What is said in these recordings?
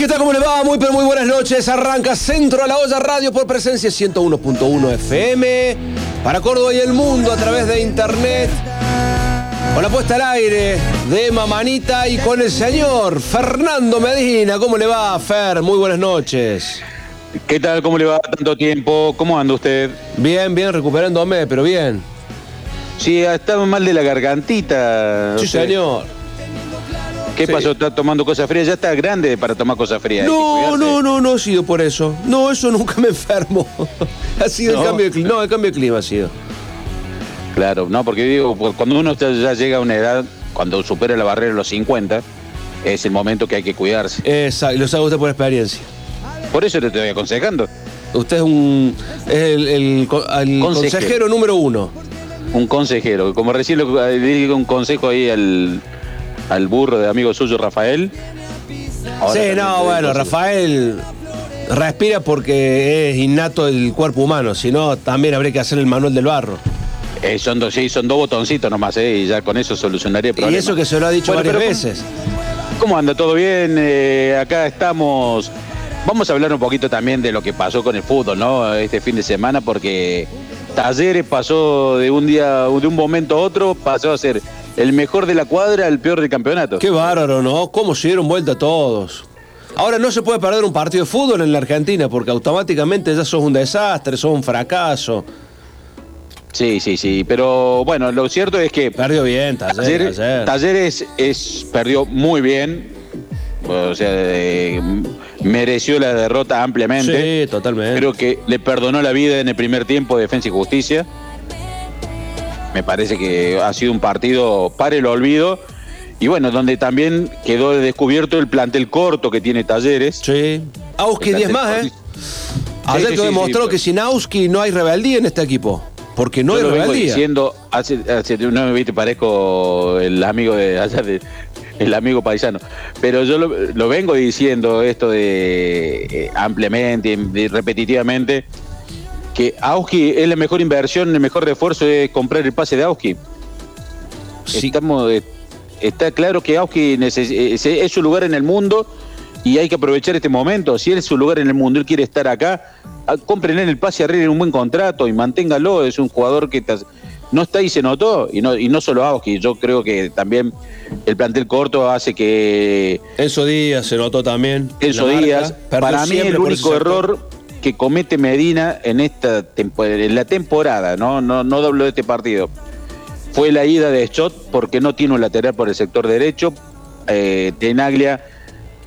¿Qué tal? ¿Cómo le va? Muy pero muy buenas noches. Arranca Centro a la Olla Radio por presencia 101.1 FM para Córdoba y el mundo a través de internet. Con la puesta al aire de Mamanita y con el señor Fernando Medina. ¿Cómo le va, Fer? Muy buenas noches. ¿Qué tal? ¿Cómo le va tanto tiempo? ¿Cómo anda usted? Bien, bien, recuperándome, pero bien. Sí, estado mal de la gargantita. Sí, señor. ¿Qué Sí. pasó? ¿Está tomando cosas frías? Ya está grande para tomar cosas frías. No, no, no, no ha sido por eso. No, eso nunca me enfermo. ha sido el cambio de clima. No, el cambio de clima ha sido. Claro, no, porque digo, pues, cuando uno ya- llega a una edad, cuando supera la barrera de los 50, es el momento que hay que cuidarse. Exacto, y lo sabe usted por experiencia. Por eso te estoy aconsejando. Usted es un es el, el co- el consejero. Consejero. número uno. Un consejero, como recién le di un consejo ahí al, al burro de amigo suyo, Rafael. Ahora sí, no, bueno. Rafael respira porque es innato el cuerpo humano, si no también habría que hacer el manuel del barro. Eh, son dos, sí, son dos botoncitos nomás, eh, y ya con eso solucionaría el problema. Y eso que se lo ha dicho Bueno, varias pero veces. ¿Cómo anda? ¿Todo bien? Eh, acá estamos. Vamos a hablar un poquito también de lo que pasó con el fútbol, ¿no? Este fin de semana, porque Talleres pasó de un día, de un momento a otro, pasó a ser el mejor de la cuadra, el peor del campeonato. Qué bárbaro, ¿no? ¿Cómo se dieron vuelta todos? Ahora no se puede perder un partido de fútbol en la Argentina porque automáticamente ya sos un desastre, sos un fracaso. Sí, sí, sí. Pero bueno, lo cierto es que Perdió bien, Talleres. Talleres, es, perdió muy bien. O sea, eh, mereció la derrota ampliamente. Sí, totalmente. Creo que le perdonó la vida en el primer tiempo de Defensa y Justicia. Me parece que ha sido un partido para el olvido. Y bueno, donde también quedó descubierto el plantel corto que tiene Talleres. Sí. Auski El 10 más, ¿eh? Ayer Sí, sí, sí. que sin Auski no hay rebeldía en este equipo. Porque no Yo hay lo vengo rebeldía. diciendo hace, hace no me viste parezco el amigo de allá de el amigo paisano pero yo lo, lo vengo diciendo esto de eh, ampliamente y repetitivamente que Auski es la mejor inversión el mejor refuerzo es comprar el pase de Auski Sí. Estamos, eh, está claro que Auski neces- es, su lugar en el mundo y hay que aprovechar este momento. Si él es su lugar en el mundo, él quiere estar acá, ah, cómprenle el pase, arreglen un buen contrato y manténgalo. Es un jugador que no está y se notó. Y no, y no solo Auski, yo creo que también el plantel corto hace que Enzo Díaz se notó también. Enzo. Díaz, para mí el único error que comete Medina en esta en la temporada, no, no, no de este partido, fue la ida de Schott porque no tiene un lateral por el sector derecho. Eh, Tenaglia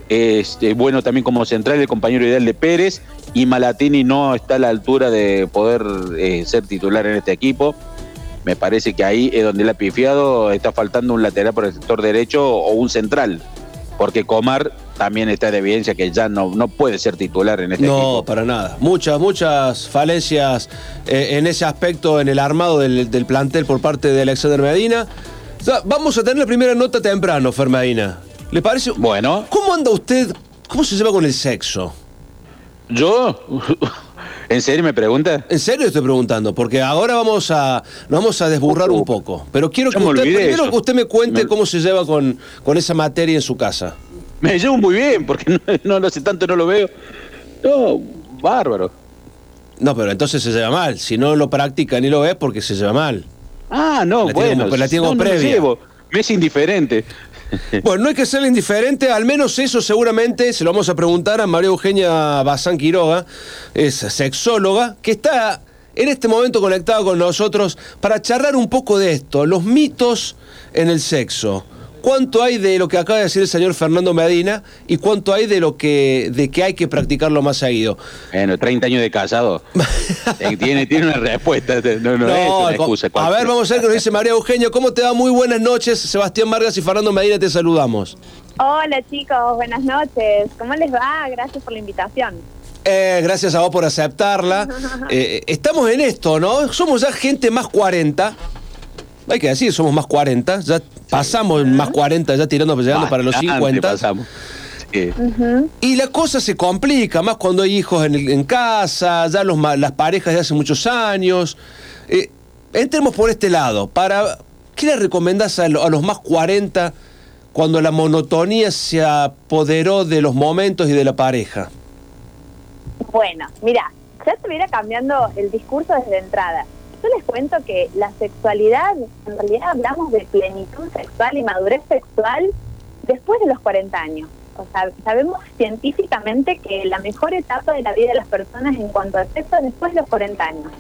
es bueno también como central, el compañero ideal de Pérez, y Malatini no está a la altura de poder eh, ser titular en este equipo. Me parece que ahí es donde le ha pifiado, está faltando un lateral por el sector derecho o un central, porque Comar también está de evidencia que ya no, no puede ser titular en este No, equipo. para nada. Muchas, muchas falencias eh, en ese aspecto, en el armado del, del plantel por parte de Alexander Medina. Vamos a tener la primera nota temprano, Fer Medina. ¿Le parece? Bueno, ¿Cómo anda usted? ¿Cómo se lleva con el sexo? yo, ¿en serio me pregunta? En serio estoy preguntando, porque ahora vamos a nos vamos a desburrar un poco. Pero quiero que usted, primero eso. que usted me cuente Me- cómo se lleva con, con esa materia en su casa. Me llevo muy bien, porque no, no lo hace tanto, no lo veo. No, bárbaro. No, pero entonces se lleva mal. Si no lo practica ni lo ves, porque se lleva mal. Ah, no, La bueno. como- la tiene no, previa. llevo. Me es indiferente. Bueno, no hay que ser indiferente, al menos eso seguramente se lo vamos a preguntar a María Eugenia Bazán Quiroga, es sexóloga, que está en este momento conectada con nosotros para charlar un poco de esto, los mitos en el sexo. ¿Cuánto hay de lo que acaba de decir el señor Fernando Medina y cuánto hay de lo que de que hay que practicarlo más seguido? Bueno, 30 años de casado. Eh, tiene, tiene una respuesta. No, no, es una excusa. a ver, vamos a ver qué nos dice María Eugenia. ¿Cómo te va? Muy buenas noches. Sebastián Vargas y Fernando Medina te saludamos. Hola chicos, buenas noches. ¿Cómo les va? Gracias por la invitación. Eh, gracias a vos por aceptarla. Eh, estamos en esto, ¿no? Somos ya gente más 40. Hay que decir, somos más 40. Ya pasamos más 40, ya tirando, llegando para los Bastante 50. pasamos. Sí. Y la cosa se complica, más cuando hay hijos en, casa, ya los, las parejas de hace muchos años. Eh, entremos por este lado. Para, ¿Qué le recomendás a, lo- a los más 40 cuando la monotonía se apoderó de los momentos y de la pareja? Bueno, mira, ya estuviera cambiando el discurso desde entrada. Yo les cuento que la sexualidad, en realidad hablamos de plenitud sexual y madurez sexual después de los 40 años. O sea, sabemos científicamente que la mejor etapa de la vida de las personas en cuanto al sexo es después de los 40 años.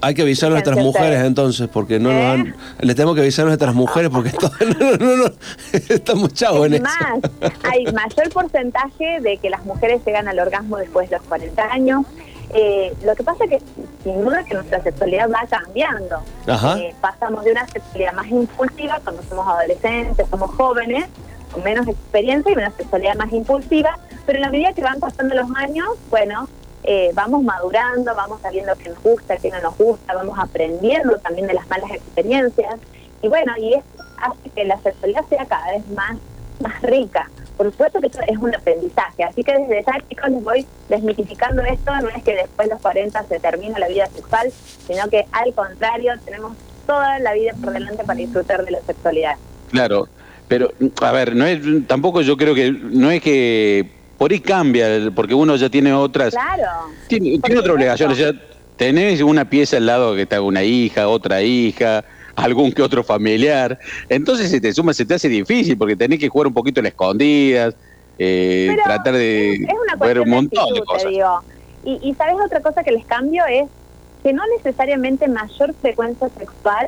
Hay que avisar a nuestras mujeres entonces, porque no nos ¿Eh? han, les tenemos que avisar a nuestras mujeres porque no, no, no, estamos chavos en Es eso. más, hay mayor porcentaje de que las mujeres llegan al orgasmo después de los 40 años. Eh, lo que pasa es que sin duda que nuestra sexualidad va cambiando. Eh, pasamos de una sexualidad más impulsiva cuando somos adolescentes, somos jóvenes, con menos experiencia y una sexualidad más impulsiva, pero en la medida que van pasando los años, bueno, eh, vamos madurando, vamos sabiendo qué nos gusta, qué no nos gusta, vamos aprendiendo también de las malas experiencias y bueno, y eso hace que la sexualidad sea cada vez más, más rica. Por supuesto que eso es un aprendizaje, así que desde ya chicos les voy desmitificando esto, no es que después de los 40 se termina la vida sexual, sino que al contrario, tenemos toda la vida por delante para disfrutar de la sexualidad. Claro, pero a ver, no es tampoco yo creo que no es que por ahí cambia, porque uno ya tiene otras Claro. tiene, tiene otras obligaciones, ya tenés una pieza al lado que está una hija, otra hija, algún que otro familiar, entonces se te suma, se te hace difícil porque tenés que jugar un poquito las escondidas, eh, Pero tratar de es, una ver un montón de cosas. digo. Y, y sabes otra cosa que les cambio es que no necesariamente mayor frecuencia sexual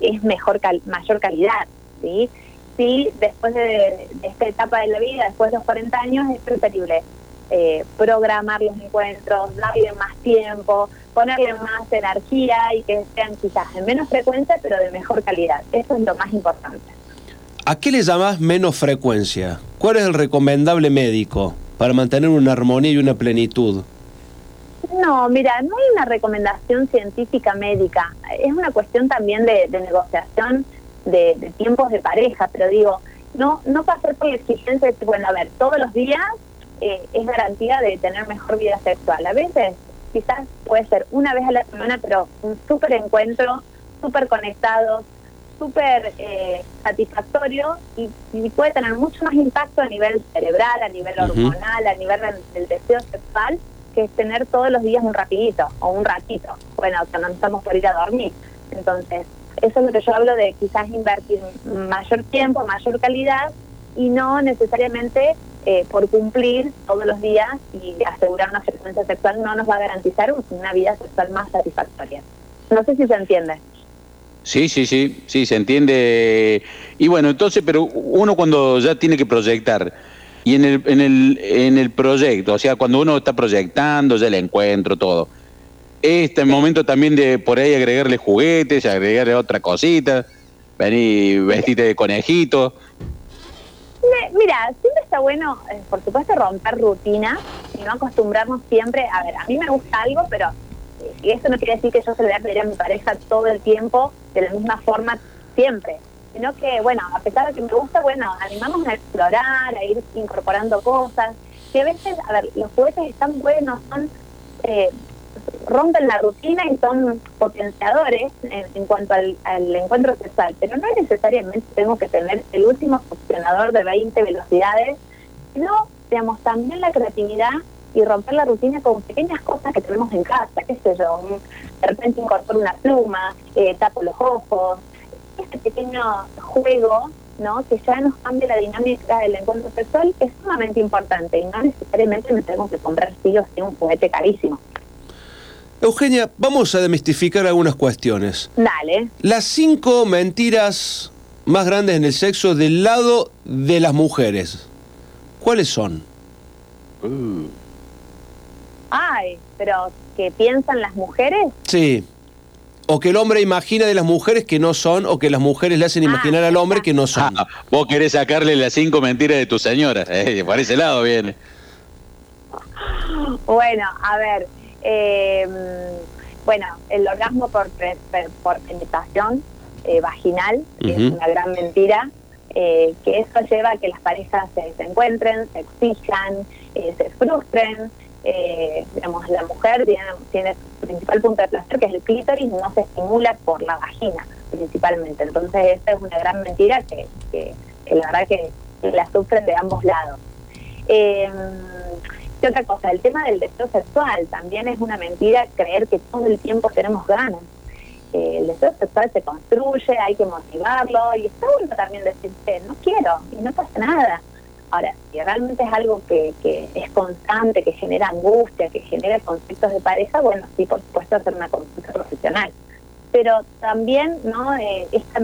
es mejor cal- mayor calidad, ¿sí? Sí, después de, de esta etapa de la vida, después de los 40 años, es preferible eh, programar los encuentros, darle más tiempo, ponerle más energía y que sean quizás en menos frecuencia, pero de mejor calidad. Eso es lo más importante. ¿A qué le llamás menos frecuencia? ¿Cuál es el recomendable médico para mantener una armonía y una plenitud? No, mira, no hay una recomendación científica médica. Es una cuestión también de, de negociación de, de tiempos de pareja, pero digo, no no pasar por la exigencia de, bueno, a ver, todos los días eh, es garantía de tener mejor vida sexual. A veces quizás puede ser una vez a la semana, pero un súper encuentro, súper conectado, súper eh, satisfactorio y, y puede tener mucho más impacto a nivel cerebral, a nivel hormonal, a nivel del, del deseo sexual, que es tener todos los días un rapidito o un ratito, bueno, cuando nos estamos por ir a dormir. Entonces, eso es lo que yo hablo de quizás invertir mayor tiempo, mayor calidad y no necesariamente eh, por cumplir todos los días y asegurar una frecuencia sexual no nos va a garantizar una vida sexual más satisfactoria. No sé si se entiende. Sí, sí, sí, sí, se entiende. Y bueno, entonces, pero uno cuando ya tiene que proyectar, y en el, en el, en el proyecto, o sea, cuando uno está proyectando, ya el encuentro, todo, este momento también de por ahí agregarle juguetes, agregarle otra cosita, venir vestirte de conejito. Mira, siempre está bueno, eh, por supuesto, romper rutinas y no acostumbrarnos siempre. A ver, a mí me gusta algo, pero eh, y eso no quiere decir que yo se lo voy a pedir a mi pareja todo el tiempo de la misma forma siempre. Sino que, bueno, a pesar de que me gusta, bueno, animamos a explorar, a ir incorporando cosas. Que a veces, a ver, los juguetes están buenos, son eh, rompen la rutina y son potenciadores en, cuanto al, encuentro sexual, pero no necesariamente tengo que tener el último funcionador de 20 velocidades, sino, digamos, también la creatividad y romper la rutina con pequeñas cosas que tenemos en casa, qué sé yo, de repente incorporo una pluma, eh, tapo los ojos, este pequeño juego, ¿no? Que ya nos cambia la dinámica del encuentro sexual es sumamente importante y no necesariamente me tengo que comprar sí o sí un juguete carísimo. Eugenia, vamos a demistificar algunas cuestiones. Dale. Las cinco mentiras más grandes en el sexo del lado de las mujeres. ¿Cuáles son? Ay, pero ¿qué piensan las mujeres? Sí. O que el hombre imagina de las mujeres que no son, o que las mujeres le hacen Ah, imaginar al hombre que no son. Ah, vos querés sacarle las cinco mentiras de tu señora, eh, por ese lado viene. Bueno, a ver, eh, bueno, el orgasmo por, por penetración eh, vaginal es una gran mentira, eh, que eso lleva a que las parejas se, se encuentren, se exijan, eh, se frustren. digamos, la mujer tiene, tiene su principal punto de placer, que es el clítoris, no se estimula por la vagina, principalmente. Entonces, esta es una gran mentira que, que que la verdad que la sufren de ambos lados. Eh, ¿Qué otra cosa? El tema del deseo sexual. También es una mentira creer que todo el tiempo tenemos ganas. Eh, el deseo sexual se construye, hay que motivarlo y está bueno también decirte, no quiero y no pasa nada. Ahora, si realmente es algo que, que es constante, que genera angustia, que genera conflictos de pareja, bueno, sí, por supuesto, hacer una consulta profesional. Pero también, ¿no? Eh, esta,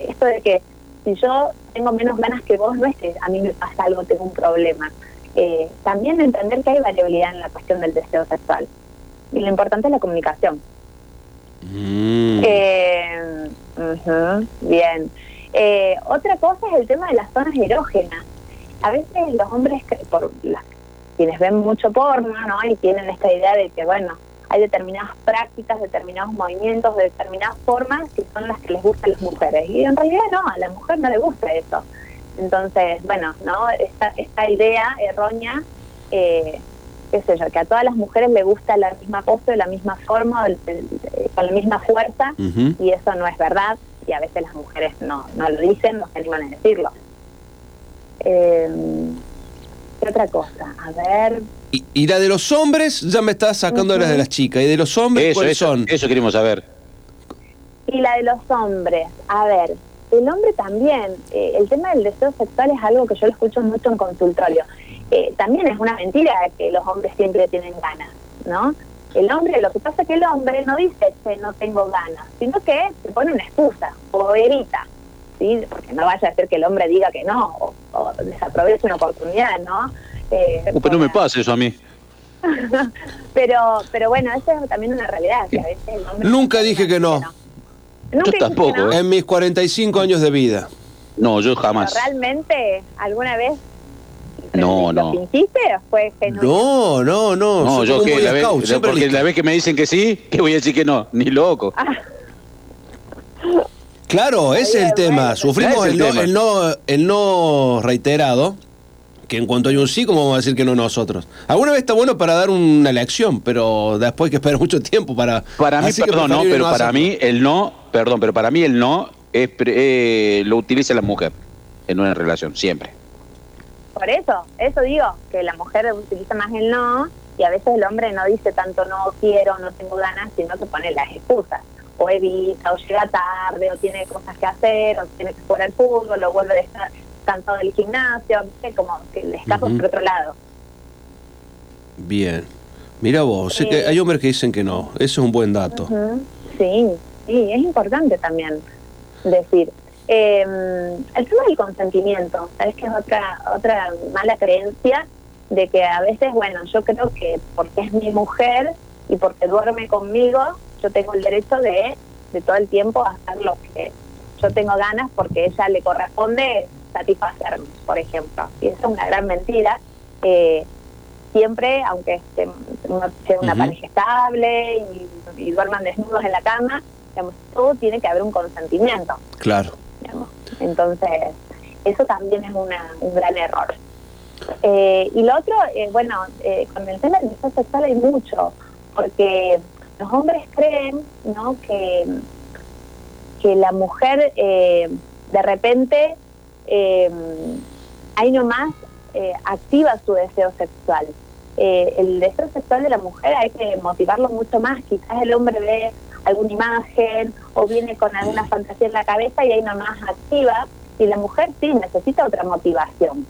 esto de que si yo tengo menos ganas que vos, no es que a mí me pasa algo, tengo un problema. Eh, también entender que hay variabilidad en la cuestión del deseo sexual. Y lo importante es la comunicación. Mm. Eh, bien. Eh, otra cosa es el tema de las zonas erógenas. A veces los hombres, por las, quienes ven mucho porno, ¿no? Y tienen esta idea de que, bueno, hay determinadas prácticas, determinados movimientos, determinadas formas que son las que les gustan a las mujeres. Y en realidad no, a la mujer no le gusta eso. Entonces, bueno, ¿no? Esta, esta idea errónea, eh, qué sé yo, que a todas las mujeres le gusta la misma pose, la misma forma, con la misma fuerza, y eso no es verdad, y a veces las mujeres no, no lo dicen, no se animan a decirlo. Eh, ¿Qué otra cosa? A ver... Y, la de los hombres, ya me estás sacando las de las chicas, y de los hombres, ¿cuáles son? Eso queremos saber. Y la de los hombres, a ver, el hombre también, eh, el tema del deseo sexual es algo que yo lo escucho mucho en consultorio. Eh, también es una mentira que los hombres siempre tienen ganas, ¿no? El hombre, lo que pasa es que el hombre no dice que no tengo ganas, sino que se pone una excusa o evita, ¿sí? Porque no vaya a ser que el hombre diga que no o, o desaproveche una oportunidad, ¿no? Eh, pero no me pasa eso a mí. pero, pero bueno, eso es también una realidad. Que a veces el hombre Nunca dije que no. Yo tampoco. ¿eh? En mis 45 años de vida. No, yo jamás. ¿Realmente alguna vez no, no. ¿Lo Fue no, no, no. No, yo que la vez, porque la vez que me dicen que sí, que voy a decir que no, ni loco. Ah. Claro, ese es el tema. Sufrimos el, no, el, no, el no reiterado que en cuanto hay un sí, ¿cómo vamos a decir que no nosotros? Alguna vez está bueno para dar una lección, pero después hay que esperar mucho tiempo para... Para mí, perdón, no, pero para mí el no, perdón, pero para mí el no es, eh, lo utiliza la mujer en una relación, siempre. Por eso, eso digo, que la mujer utiliza más el no y a veces el hombre no dice tanto no quiero, no tengo ganas, sino que pone las excusas. O evita, o llega tarde, o tiene cosas que hacer, o tiene que jugar al fútbol, o vuelve a estar cansado del gimnasio, como que le escapo por otro lado. Bien. Mira vos, sé que hay hombres que dicen que no, eso es un buen dato. Sí, sí, es importante también decir. Em, el tema del consentimiento, ¿sabes que es otra, otra mala creencia? De que a veces, bueno, yo creo que porque es mi mujer y porque duerme conmigo, yo tengo el derecho de, de todo el tiempo hacer lo que yo tengo ganas porque ella le corresponde satisfacerme, por ejemplo. Y eso es una gran mentira. Eh, siempre, aunque esté, sea una pareja estable y, duerman desnudos en la cama, digamos, todo tiene que haber un consentimiento. Claro. Entonces, eso también es una, un gran error. Eh, y lo otro, eh, bueno, con el tema del deseo sexual hay mucho, porque los hombres creen ¿no? que, que la mujer de repente eh, ahí nomás eh, activa su deseo sexual. Eh, el deseo sexual de la mujer hay que motivarlo mucho más. Quizás el hombre ve alguna imagen o viene con alguna fantasía en la cabeza y ahí nomás activa. Y la mujer sí necesita otra motivación.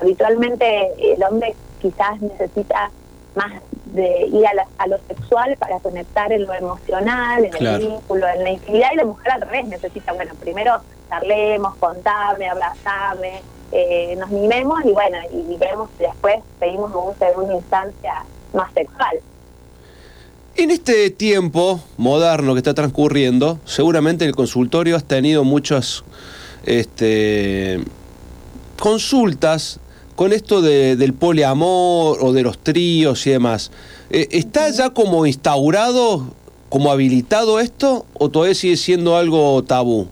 Habitualmente el hombre quizás necesita más de ir a, lo sexual para conectar en lo emocional, en el vínculo, en la intimidad, y la mujer al revés necesita, bueno, primero charlemos, contame, abrazame, eh, nos mimemos y bueno, y vemos después seguimos en una instancia más sexual. En este tiempo moderno que está transcurriendo, seguramente en el consultorio has tenido muchas este, consultas con esto del poliamor o de los tríos y demás. Eh, ¿Está ya como instaurado, como habilitado esto o todavía sigue siendo algo tabú?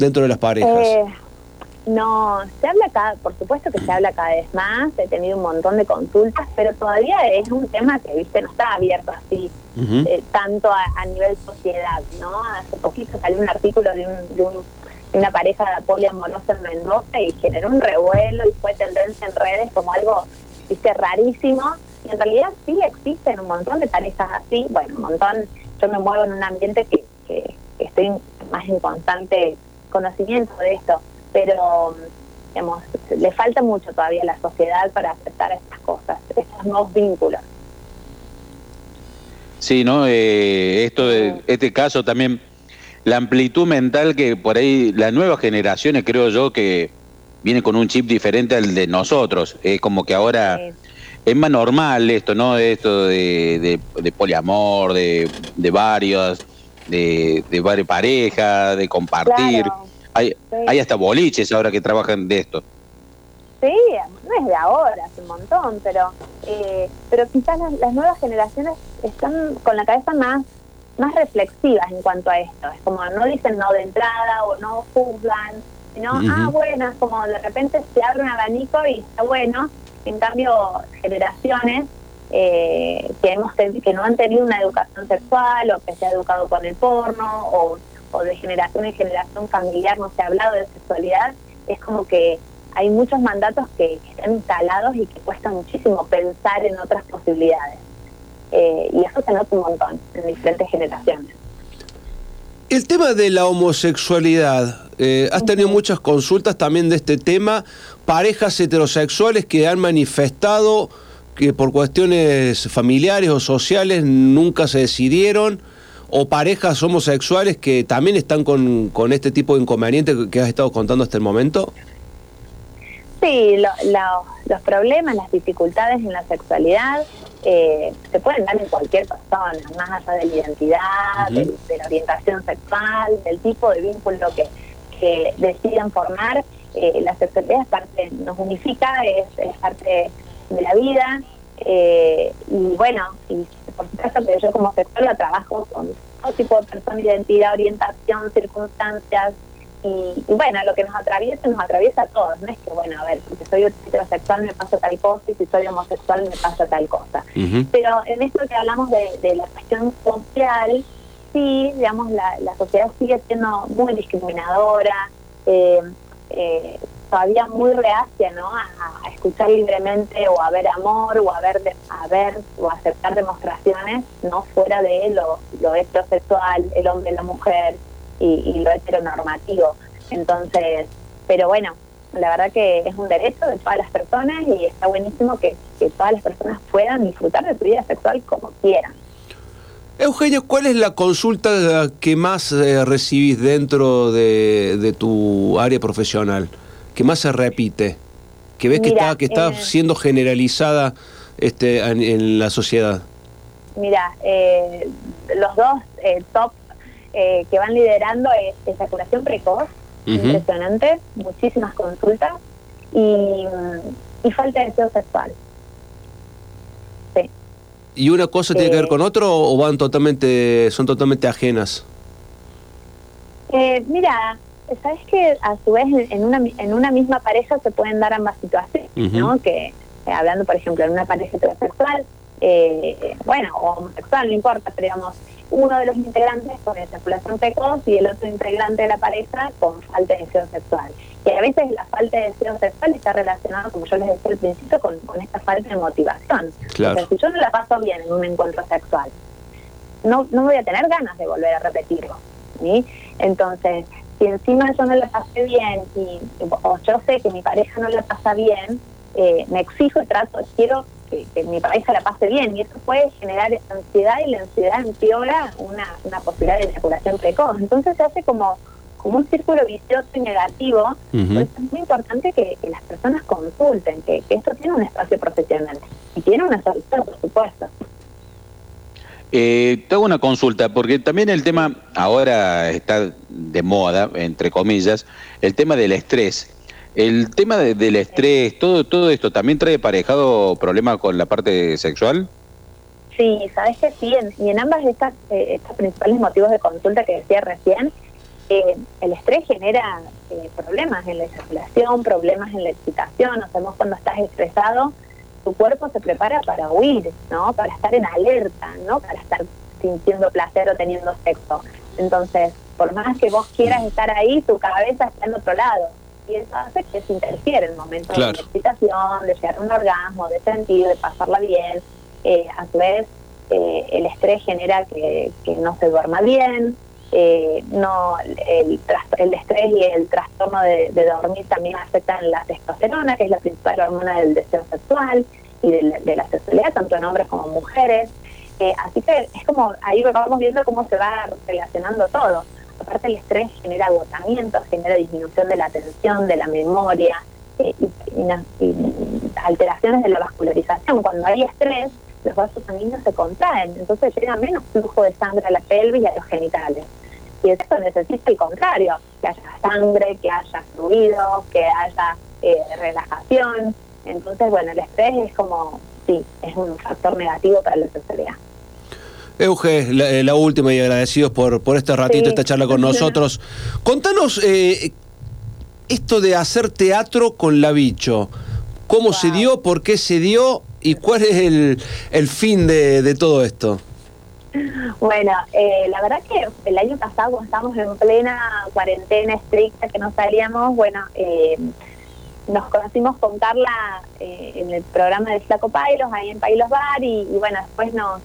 dentro de las parejas? Eh, no, se habla cada, por supuesto que se habla cada vez más, he tenido un montón de consultas, pero todavía es un tema que, viste, no está abierto así, eh, tanto a, nivel sociedad, ¿no? Hace poquito salió un artículo de un, una pareja poliamorosa en Mendoza y generó un revuelo y fue tendencia en redes como algo, viste, rarísimo. Y en realidad sí existen un montón de parejas así, bueno, un montón, yo me muevo en un ambiente que, que, estoy más en constante conocimiento de esto, pero digamos, le falta mucho todavía a la sociedad para aceptar estas cosas, estos nuevos vínculos. Sí, ¿no? Eh, esto de, este caso también, la amplitud mental que por ahí las nuevas generaciones, creo yo, que viene con un chip diferente al de nosotros. Es como que ahora es más normal esto, ¿no? Esto de, de, poliamor, de, de varios, de, de varias parejas, de compartir. Hay, hay hasta boliches ahora que trabajan de esto. Sí, no es de ahora, hace un montón, pero eh, pero quizás las, nuevas generaciones están con la cabeza más más reflexivas en cuanto a esto. Es como no dicen no de entrada o no juzgan, sino, ah, bueno, es como de repente se abre un abanico y está bueno. En cambio, generaciones eh, que, hemos que no han tenido una educación sexual o que se ha educado con el porno o, o de generación en generación familiar no se ha hablado de sexualidad, es como que hay muchos mandatos que, están instalados y que cuesta muchísimo pensar en otras posibilidades. Eh, y eso se nota un montón en diferentes generaciones. El tema de la homosexualidad, eh, has tenido muchas consultas también de este tema, parejas heterosexuales que han manifestado que por cuestiones familiares o sociales nunca se decidieron, o parejas homosexuales que también están con, con este tipo de inconvenientes que has estado contando hasta el momento. Sí, los problemas, las dificultades en la sexualidad eh, se pueden dar en cualquier persona, más allá de la identidad, de, la orientación sexual, del tipo de vínculo que, que decidan formar. Eh, la sexualidad es parte, nos unifica, es, parte de la vida. Eh, y bueno, y por supuesto que yo como sexóloga trabajo con todo tipo de personas, identidad, orientación, circunstancias, y, bueno, lo que nos atraviesa, nos atraviesa a todos. No es que, bueno, a ver, si soy heterosexual me pasa tal cosa y si soy homosexual me pasa tal cosa. Pero en esto que hablamos de, la cuestión social, sí, digamos, la, la sociedad sigue siendo muy discriminadora, eh, eh, todavía muy reacia, ¿no? A, escuchar libremente o a ver amor o a ver, a ver o aceptar demostraciones, no fuera de lo, lo heterosexual, el hombre, la mujer, y, lo heteronormativo. Entonces, pero bueno, la verdad que es un derecho de todas las personas y está buenísimo que, todas las personas puedan disfrutar de su vida sexual como quieran. Eugenio, ¿cuál es la consulta que más eh, recibís dentro de, tu área profesional? ¿Que más se repite? ¿Que ves que está, que está eh, siendo generalizada este, en, la sociedad? Mira, eh, los dos top eh, que van liderando es ejaculación precoz, impresionante, muchísimas consultas y, falta de deseo sexual. Sí. ¿Y una cosa tiene que ver eh, con otro o van totalmente, son totalmente ajenas? Eh, mira, sabes que a su vez en una, en una misma pareja se pueden dar ambas situaciones, ¿no? Que hablando, por ejemplo, en una pareja heterosexual, bueno, o homosexual, no importa, pero digamos, uno de los integrantes con ejaculación precoz y el otro integrante de la pareja con falta de deseo sexual. Y a veces la falta de deseo sexual está relacionada, como yo les decía al principio, con, esta falta de motivación. Claro. si yo no la paso bien en un encuentro sexual, no, no voy a tener ganas de volver a repetirlo. Entonces, si encima yo no la pasé bien y, o yo sé que mi pareja no la pasa bien, eh, me exijo y trato, quiero que, mi pareja la pase bien y eso puede generar ansiedad y la ansiedad empeora una, una posibilidad de eyaculación precoz. Entonces se hace como, como un círculo vicioso y negativo. es muy importante que, las personas consulten, que, esto tiene un espacio profesional y tiene una solución, por supuesto. Eh, tengo una consulta, porque también el tema ahora está de moda, entre comillas, el tema del estrés. El tema del estrés, todo todo esto, ¿también trae aparejado problemas con la parte sexual? Sí, sabes que sí, y en ambas estas, eh, estos principales motivos de consulta que decía recién, eh, el estrés genera eh, problemas en la eyaculación, problemas en la excitación, o sea, cuando estás estresado, tu cuerpo se prepara para huir, ¿no? Para estar en alerta, ¿no? Para estar sintiendo placer o teniendo sexo. Entonces, por más que vos quieras estar ahí, tu cabeza está en otro lado. Y eso hace que se interfiere en el momento de excitación, de llegar a un orgasmo, de sentir, de pasarla bien. Eh, a su vez, eh, el estrés genera que, que no se duerma bien, eh, no el, el, estrés y el trastorno de, dormir también afectan la testosterona, que es la principal hormona del deseo sexual y de, la sexualidad, tanto en hombres como en mujeres. Eh, así que es como, ahí vamos viendo cómo se va relacionando todo. Aparte el estrés genera agotamiento, genera disminución de la atención, de la memoria eh, y alteraciones de la vascularización. Cuando hay estrés, los vasos sanguíneos se contraen, entonces llega menos flujo de sangre a la pelvis y a los genitales. Y esto necesita el contrario, que haya sangre, que haya fluido, que haya eh, relajación. Entonces, bueno, el estrés es como, sí, es un factor negativo para la sexualidad. Euge, la, eh, última y agradecidos por, por este ratito, esta charla con nosotros. Contanos eh, esto de hacer teatro con la bicho. ¿Cómo se dio? ¿Por qué se dio? ¿Y cuál es el, el fin de, de todo esto? Bueno, eh, la verdad que el año pasado, cuando estábamos en plena cuarentena estricta, que no salíamos, bueno, eh, nos conocimos con Carla eh, en el programa de Flaco Pailos, ahí en Pailos Bar, y, bueno, después nos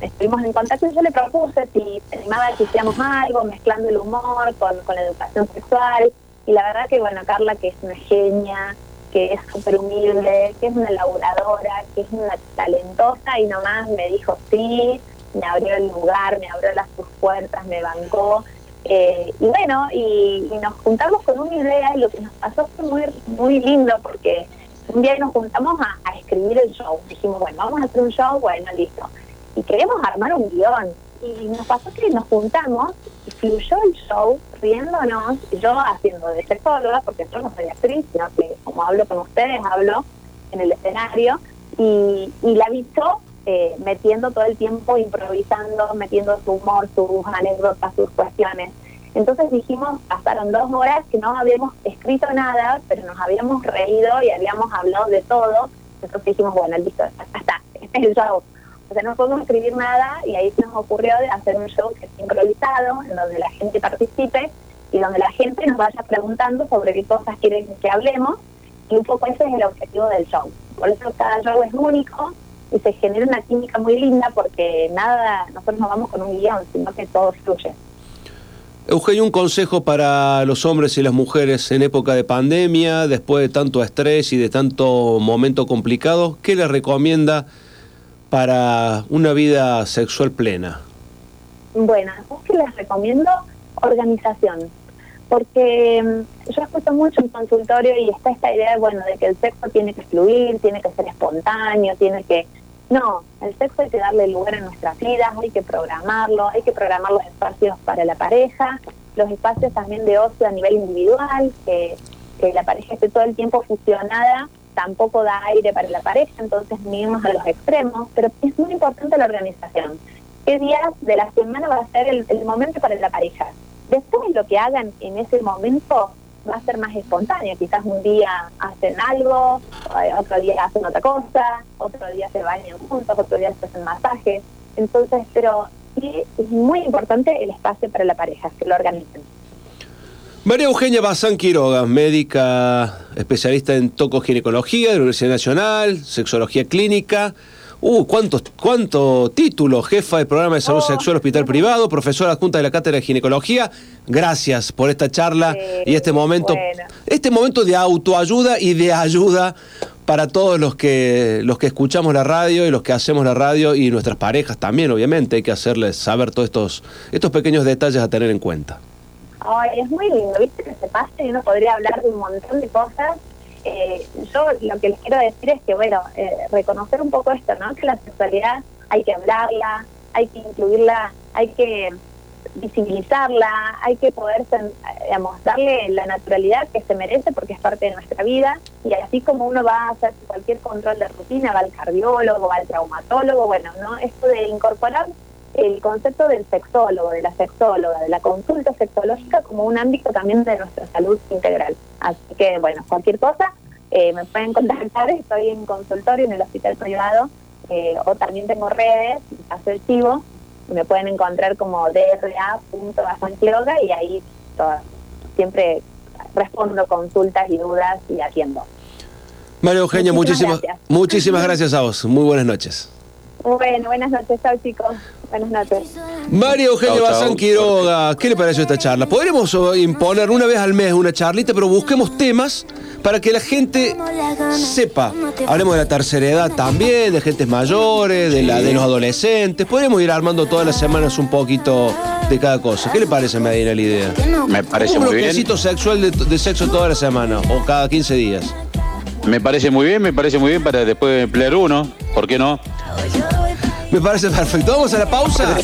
estuvimos en contacto. Y yo le propuse si animaba que hiciéramos algo, mezclando el humor con, con la educación sexual, y la verdad que, bueno, Carla, que es una genia, que es súper humilde, que es una laboradora, que es una talentosa y nomás me dijo sí, me abrió el lugar, me abrió las sus puertas, me bancó. Eh, y bueno, y, nos juntamos con una idea y lo que nos pasó fue muy, muy lindo porque un día nos juntamos a escribir el show. Dijimos, bueno, vamos a hacer un show, bueno, listo. Y queremos armar un guion y nos pasó que nos juntamos y fluyó el show riéndonos, yo haciendo de sexóloga, porque yo no soy actriz, sino que como hablo con ustedes, hablo en el escenario, y, y la visto eh, metiendo todo el tiempo, improvisando, metiendo su humor, sus anécdotas, sus cuestiones. Entonces dijimos, pasaron dos horas que no habíamos escrito nada, pero nos habíamos reído y habíamos hablado de todo. Entonces dijimos, bueno, listo, ya está, es el show o sea, no podemos escribir nada y ahí se nos ocurrió de hacer un show que es improvisado, en donde la gente participe y donde la gente nos vaya preguntando sobre qué cosas quieren que hablemos y un poco ese es el objetivo del show. Por eso cada show es único y se genera una química muy linda porque nada, nosotros no vamos con un guion, sino que todo fluye. Eugenio, un consejo para los hombres y las mujeres en época de pandemia, después de tanto estrés y de tanto momento complicado, ¿qué les recomienda para una vida sexual plena? Bueno, es que les recomiendo organización, porque mm, yo escucho mucho en consultorio y está esta idea, bueno, de que el sexo tiene que fluir, tiene que ser espontáneo, tiene que... No, el sexo hay que darle lugar en nuestras vidas, hay que programarlo, hay que programar los espacios para la pareja, los espacios también de ocio a nivel individual, que, que la pareja esté todo el tiempo fusionada tampoco da aire para la pareja, entonces miramos a los extremos, pero es muy importante la organización. ¿Qué días de la semana va a ser el, momento para la pareja? Después lo que hagan en ese momento va a ser más espontáneo. Quizás un día hacen algo, eh, otro día hacen otra cosa, otro día se bañan juntos, otro día se hacen masajes. Entonces, pero sí es muy importante el espacio para la pareja, que lo organicen. María Eugenia Bazán Quiroga, médica especialista en tocoginecología de la Universidad Nacional, sexología clínica. Uh, ¿cuántos cuánto títulos? Jefa del programa de salud oh. sexual Hospital Privado, profesora adjunta de la Cátedra de Ginecología. Gracias por esta charla y este momento, este momento de autoayuda y de ayuda para todos los que los que escuchamos la radio y los que hacemos la radio y nuestras parejas también, obviamente, hay que hacerles saber todos estos, estos pequeños detalles a tener en cuenta. Ay, es muy lindo, viste que se pase y uno podría hablar de un montón de cosas. Eh, yo lo que les quiero decir es que, bueno, eh, reconocer un poco esto, ¿no? Que la sexualidad hay que hablarla, hay que incluirla, hay que visibilizarla, hay que poder, digamos, darle la naturalidad que se merece porque es parte de nuestra vida y así como uno va a hacer cualquier control de rutina, va al cardiólogo, va al traumatólogo, bueno, ¿no? Esto de incorporar el concepto del sexólogo, de la sexóloga, de la consulta sexológica como un ámbito también de nuestra salud integral. Así que, bueno, cualquier cosa, eh, me pueden contactar, estoy en consultorio en el hospital privado, eh, o también tengo redes, hace el chivo, me pueden encontrar como dra.basanquiroga y ahí siempre respondo consultas y dudas y atiendo. María Eugenia, muchísimas, muchísimas, gracias a vos. Muy buenas noches. Bueno, buenas noches, chao chicos. Buenas noches. María Eugenia Bazán Quiroga, ¿qué le pareció esta charla? Podríamos imponer una vez al mes una charlita, pero busquemos temas para que la gente sepa. Hablemos de la tercera edad también, de gentes mayores, de, la, de los adolescentes. Podríamos ir armando todas las semanas un poquito de cada cosa. ¿Qué le parece, Medina, la idea? Me parece muy bien. Un sexual de, de sexo toda la semana o cada 15 días. Me parece muy bien, me parece muy bien para después emplear uno. ¿Por qué no? Me parece perfecto. Vamos a la pausa.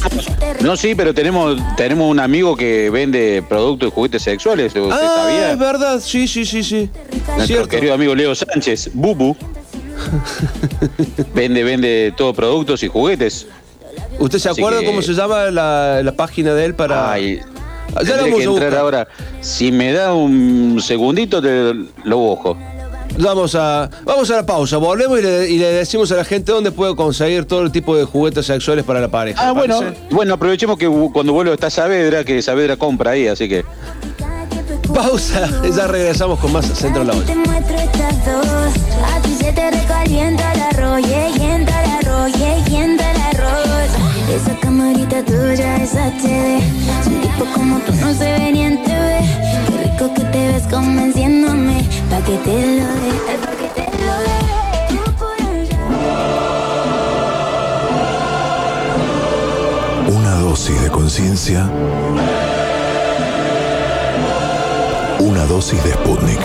No, sí, pero tenemos tenemos un amigo que vende productos y juguetes sexuales. ¿Usted ah, sabía? es verdad. Sí, sí, sí, sí. Nuestro querido amigo Leo Sánchez, Bubu. vende, vende todo productos y juguetes. ¿Usted se acuerda cómo se llama la, página de él para.? Ay, ya vamos que entrar ahora. Si me da un segundito, te lo busco. Vamos a, vamos a la pausa, volvemos y le, decimos a la gente dónde puede conseguir todo el tipo de juguetes sexuales para la pareja. Ah, bueno, bueno, aprovechemos que cuando vuelva está Saavedra, que Saavedra compra ahí, así que. Pausa, ya regresamos con más Centro La Esa camarita tuya es HD. Un tipo como tú no se ve ni en TV. Rico que te ves convenciéndome. Pa' que te lo dé, pa' que te lo dé. Una dosis de conciencia. Una dosis de Sputnik.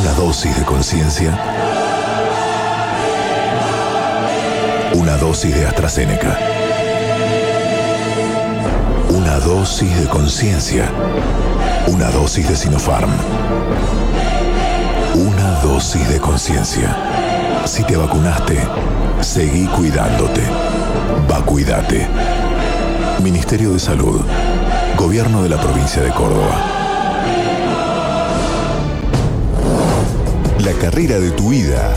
Una dosis de conciencia Una dosis de AstraZeneca. Una dosis de conciencia. Una dosis de Sinopharm. Una dosis de conciencia. Si te vacunaste, seguí cuidándote. Vacuídate. Ministerio de Salud. Gobierno de la provincia de Córdoba. La carrera de tu vida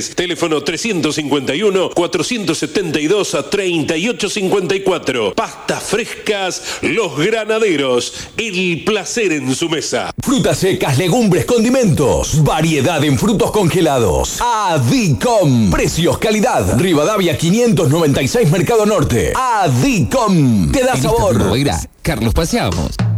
Teléfono 351-472-3854. Pastas frescas, los granaderos. El placer en su mesa. Frutas secas, legumbres, condimentos. Variedad en frutos congelados. Adicom. Precios, calidad. Rivadavia 596 Mercado Norte. Adicom. Te da sabor. Carlos Paseamos.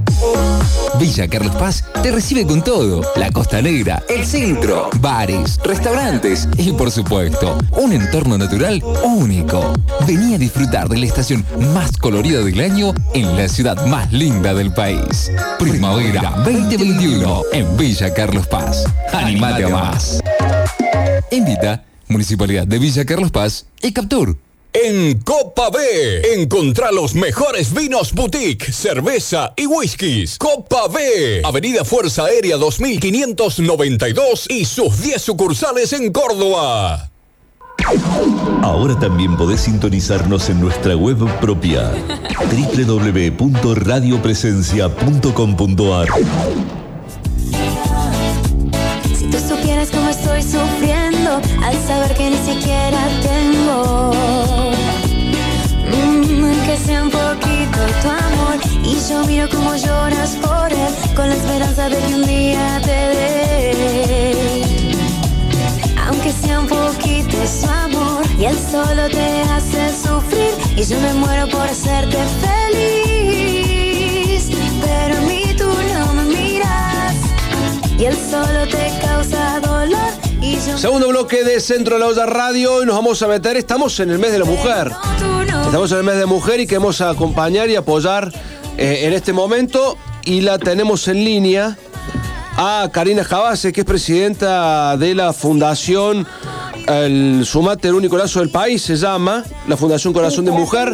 Villa Carlos Paz te recibe con todo. La Costa Negra, el centro, bares, restaurantes y por supuesto, un entorno natural único. Vení a disfrutar de la estación más colorida del año en la ciudad más linda del país. Primavera 2021 en Villa Carlos Paz. Animate a más. Invita Municipalidad de Villa Carlos Paz y Captur. En Copa B, encontrá los mejores vinos boutique, cerveza y whiskies. Copa B, Avenida Fuerza Aérea 2592 y sus 10 sucursales en Córdoba. Ahora también podés sintonizarnos en nuestra web propia www.radiopresencia.com.ar Si tú supieras cómo estoy sufriendo al saber que ni siquiera tengo, Y yo miro cómo lloras por él con la esperanza de que un día te dé. Aunque sea un poquito su amor y él solo te hace sufrir y yo me muero por hacerte feliz. Pero a mí tú no me miras y él solo te causa dolor Segundo bloque de Centro de la Olla Radio. Y nos vamos a meter, estamos en el mes de la mujer. Estamos en el mes de mujer y queremos acompañar y apoyar eh, en este momento. Y la tenemos en línea a Karina Jabase, que es presidenta de la Fundación el Sumate, el único lazo del país, se llama, la Fundación Corazón de Mujer.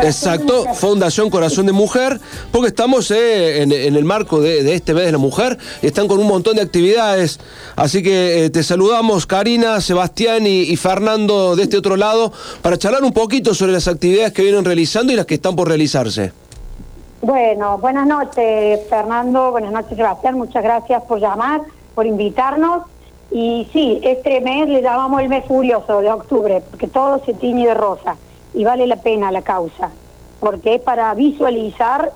Exacto, Fundación Corazón de Mujer, porque estamos eh, en, el marco de, de este mes de la mujer y están con un montón de actividades. Así que eh, te saludamos, Karina, Sebastián y, y Fernando de este otro lado, para charlar un poquito sobre las actividades que vienen realizando y las que están por realizarse. Bueno, buenas noches Fernando, buenas noches Sebastián, muchas gracias por llamar, por invitarnos. Y sí, este mes le llamamos el mes furioso de octubre, porque todo se tiñe de rosa y vale la pena la causa, porque es para visualizar,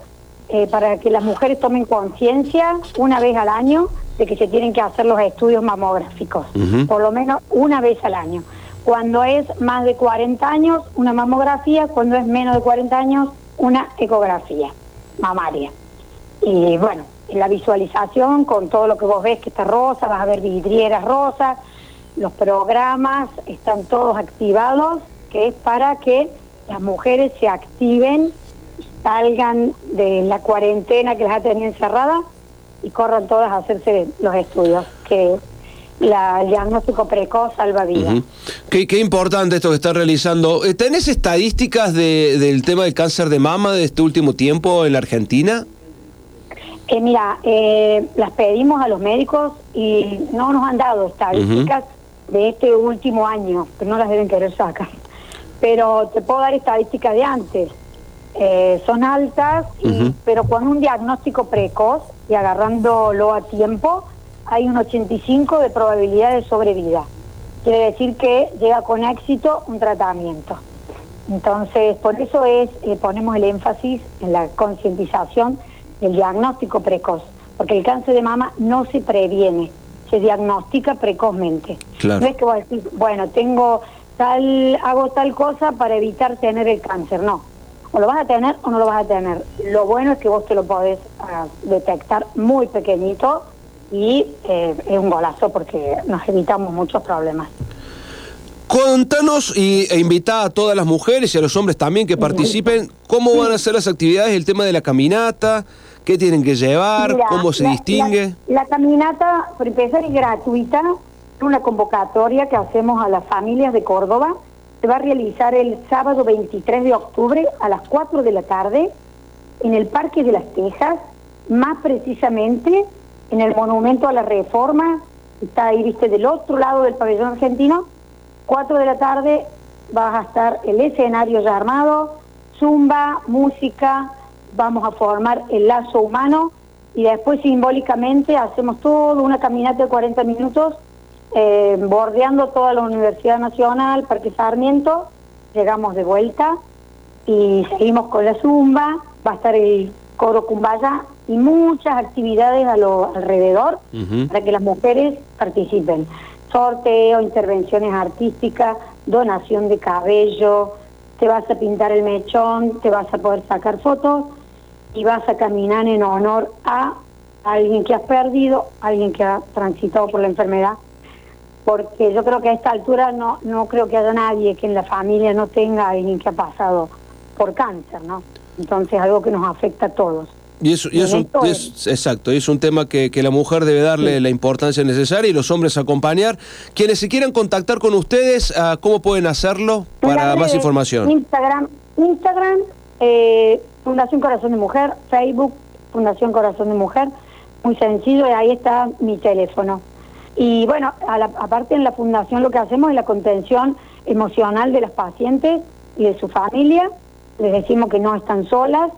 eh, para que las mujeres tomen conciencia una vez al año de que se tienen que hacer los estudios mamográficos, por lo menos una vez al año. Cuando es más de 40 años, una mamografía, cuando es menos de 40 años, una ecografía mamaria. Y bueno, en la visualización, con todo lo que vos ves que está rosa, vas a ver vidrieras rosas, los programas están todos activados, que es para que las mujeres se activen, salgan de la cuarentena que las ha tenido encerradas y corran todas a hacerse los estudios, que la, el diagnóstico precoz salva vidas. Qué, qué importante esto que están realizando. Eh, ¿Tenés estadísticas de- del tema del cáncer de mama de este último tiempo en la Argentina? Eh, mira, eh, las pedimos a los médicos y no nos han dado estadísticas de este último año, que no las deben querer sacar. Pero te puedo dar estadísticas de antes. Eh, son altas, y- pero con un diagnóstico precoz y agarrándolo a tiempo, hay un 85 de probabilidad de sobrevida. Quiere decir que llega con éxito un tratamiento. Entonces, por eso es eh, ponemos el énfasis en la concientización del diagnóstico precoz, porque el cáncer de mama no se previene, se diagnostica precozmente. Claro. No es que vos decís, bueno, tengo tal, hago tal cosa para evitar tener el cáncer, no. O lo vas a tener o no lo vas a tener. Lo bueno es que vos te lo podés ah, detectar muy pequeñito y eh, es un golazo porque nos evitamos muchos problemas. Contanos y, e invita a todas las mujeres y a los hombres también que participen cómo van a ser las actividades, el tema de la caminata, qué tienen que llevar, Mira, cómo se la- distingue. La, la caminata, por empezar, es gratuita. Una convocatoria que hacemos a las familias de Córdoba. Se va a realizar el sábado 23 de octubre a las 4 de la tarde en el Parque de las Tejas, más precisamente en el Monumento a la Reforma. Está ahí, viste, del otro lado del pabellón argentino. 4 de la tarde va a estar el escenario ya armado, zumba, música, vamos a formar el lazo humano y después simbólicamente hacemos toda una caminata de 40 minutos eh, bordeando toda la Universidad Nacional, Parque Sarmiento, llegamos de vuelta y seguimos con la zumba, va a estar el coro cumbaya y muchas actividades a lo alrededor para que las mujeres participen. Sorteo, intervenciones artísticas, donación de cabello, te vas a pintar el mechón, te vas a poder sacar fotos y vas a caminar en honor a alguien que has perdido, alguien que ha transitado por la enfermedad. Porque yo creo que a esta altura no, no creo que haya nadie que en la familia no tenga alguien que ha pasado por cáncer, ¿no? Entonces algo que nos afecta a todos. Y eso, y es un- y es. exacto, y es un tema que, que la mujer debe darle la importancia necesaria y los hombres acompañar. Quienes se quieran contactar con ustedes, ah, ¿cómo pueden hacerlo para más información? Instagram, Instagram eh, Fundación Corazón de Mujer, Facebook, Fundación Corazón de Mujer, muy sencillo, y ahí está mi teléfono. Y bueno, aparte en la fundación lo que hacemos es la contención emocional de las pacientes y de su familia. Les decimos que no están solas,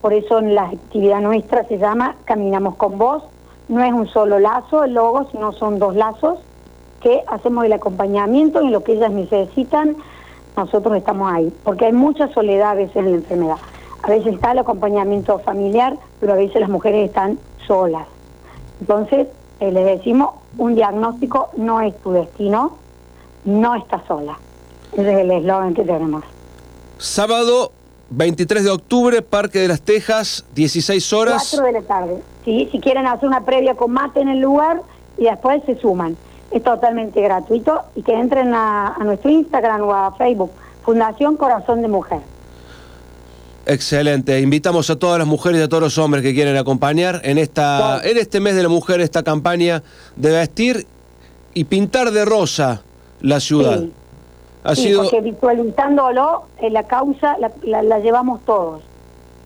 por eso en la actividad nuestra se llama Caminamos con Vos. No es un solo lazo el logo, sino son dos lazos que hacemos el acompañamiento y en lo que ellas necesitan, nosotros estamos ahí. Porque hay mucha soledad a veces en la enfermedad. A veces está el acompañamiento familiar, pero a veces las mujeres están solas. Entonces, eh, les decimos, un diagnóstico no es tu destino, no estás sola. Ese es el eslogan que tenemos. Sábado 23 de octubre, Parque de las Tejas, 16 horas. 4 de la tarde. ¿sí? Si quieren hacer una previa con mate en el lugar y después se suman. Es totalmente gratuito y que entren a, a nuestro Instagram o a Facebook, Fundación Corazón de Mujer. Excelente. Invitamos a todas las mujeres y a todos los hombres que quieren acompañar en esta en este mes de la mujer esta campaña de vestir y pintar de rosa la ciudad. Sí. Ha Sí, sido porque visualizándolo, eh, la causa la, la- la llevamos todos.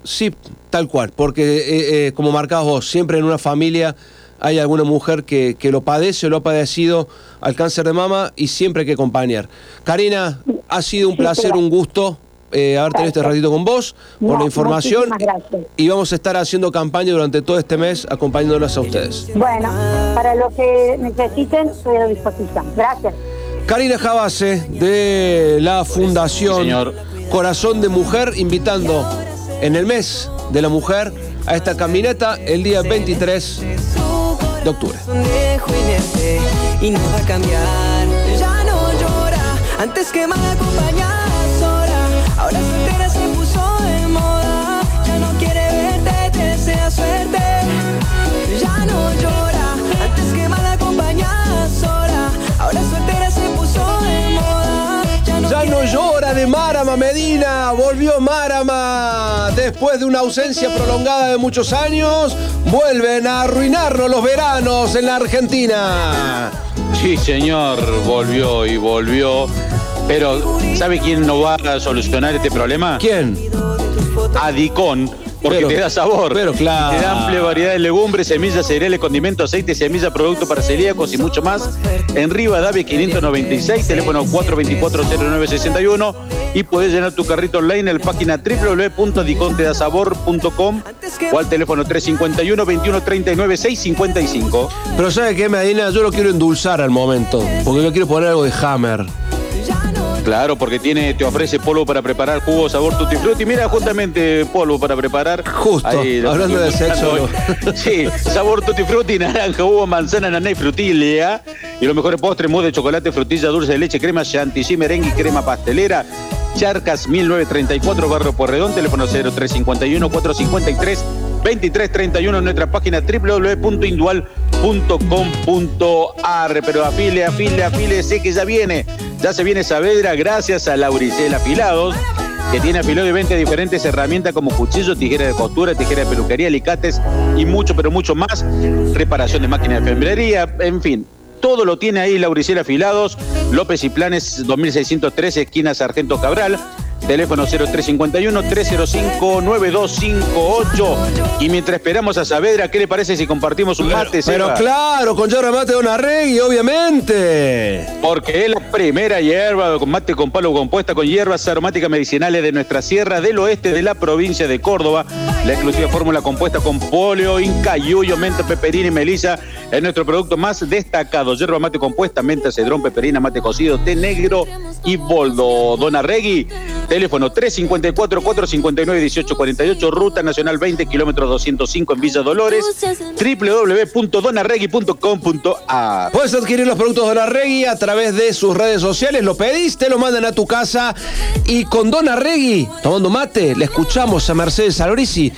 sí, tal cual, porque eh, eh, como marcabas vos, siempre en una familia hay alguna mujer que, que lo padece o lo ha padecido al cáncer de mama y siempre hay que acompañar. Karina, ha sido un Sí, placer, un gusto eh, haber tenido este ratito con vos, por la información. muchísimas gracias. Y vamos a estar haciendo campaña durante todo este mes acompañándolas a ustedes. Bueno, para lo que necesiten, estoy a disposición. Gracias. Karina Jabase de la Fundación señor. Corazón de Mujer, invitando en el mes de la mujer a esta caminata el día 23 de octubre. Y no va a cambiar. Ya no llora, antes que mal acompañada sola. Ahora soltera se puso de moda. Ya no quiere verte, te desea suerte. Ya no llora, antes que mal acompañada sola. Ahora soltera se puso de moda. Ya no Ya no quiere llora de Marama Medina, volvió Marama. Después de una ausencia prolongada de muchos años, vuelven a arruinarnos los veranos en la Argentina. Sí, señor, volvió y volvió. Pero, ¿sabe quién no va a solucionar este problema? ¿Quién? Adicón, porque Pero- te da sabor. pero claro. Te da amplia variedad de legumbres, semillas, cereales, condimentos, aceite, semillas, productos para celíacos y mucho más. En Rivadavia 596, teléfono 424-0961 y puedes llenar tu carrito online en la página www.adicontedasabor.com o al teléfono 351 2139 655. Pero ¿sabe qué, Medina? Yo lo quiero endulzar al momento, porque yo quiero poner algo de Hammer. Claro, porque tiene, te ofrece polvo para preparar jugo sabor tutti frutti. Mira, justamente polvo para preparar. Justo, hablando de sexo. Sí, sabor tutti frutti, naranja, hugo, manzana, naná y frutilla. Y los mejores postres, mousse de chocolate, frutilla, dulce de leche, crema chantilly, merengue y crema pastelera. Charcas 1934, Barrio Porredón, teléfono 0351 453 2331 en nuestra página www.indual.com.ar. Pero afile, afile, afile, sé que ya viene. Ya se viene Saavedra gracias a Lauricel Afilados, que tiene afilado y vende diferentes herramientas como cuchillo, tijera de costura, tijera de peluquería, alicates y mucho, pero mucho más. Reparación de máquinas de alfambrería, en fin. Todo lo tiene ahí Lauricel Afilados, López y Planes 2613, esquina Sargento Cabral. Teléfono 0351-305-9258. Y mientras esperamos a Saavedra, ¿qué le parece si compartimos un mate? Pero Seba? claro, con yerba mate de una reggae, obviamente. Porque es la primera hierba con mate con palo compuesta con hierbas aromáticas medicinales de nuestra sierra del oeste de la provincia de Córdoba. La exclusiva fórmula compuesta con polio, inca, yuyo, menta, peperina y melisa es nuestro producto más destacado. Hierba mate compuesta, menta, cedrón, peperina, mate cocido, té negro y boldo. Dona Regui, teléfono 354-459-1848, Ruta Nacional 20, kilómetros 205 en Villa Dolores, www.donarregui.com.ar. Puedes adquirir los productos Dona Regui a través de sus redes sociales. Lo pedís, te lo mandan a tu casa. Y con Dona Regui, tomando mate, le escuchamos a Mercedes Alorisi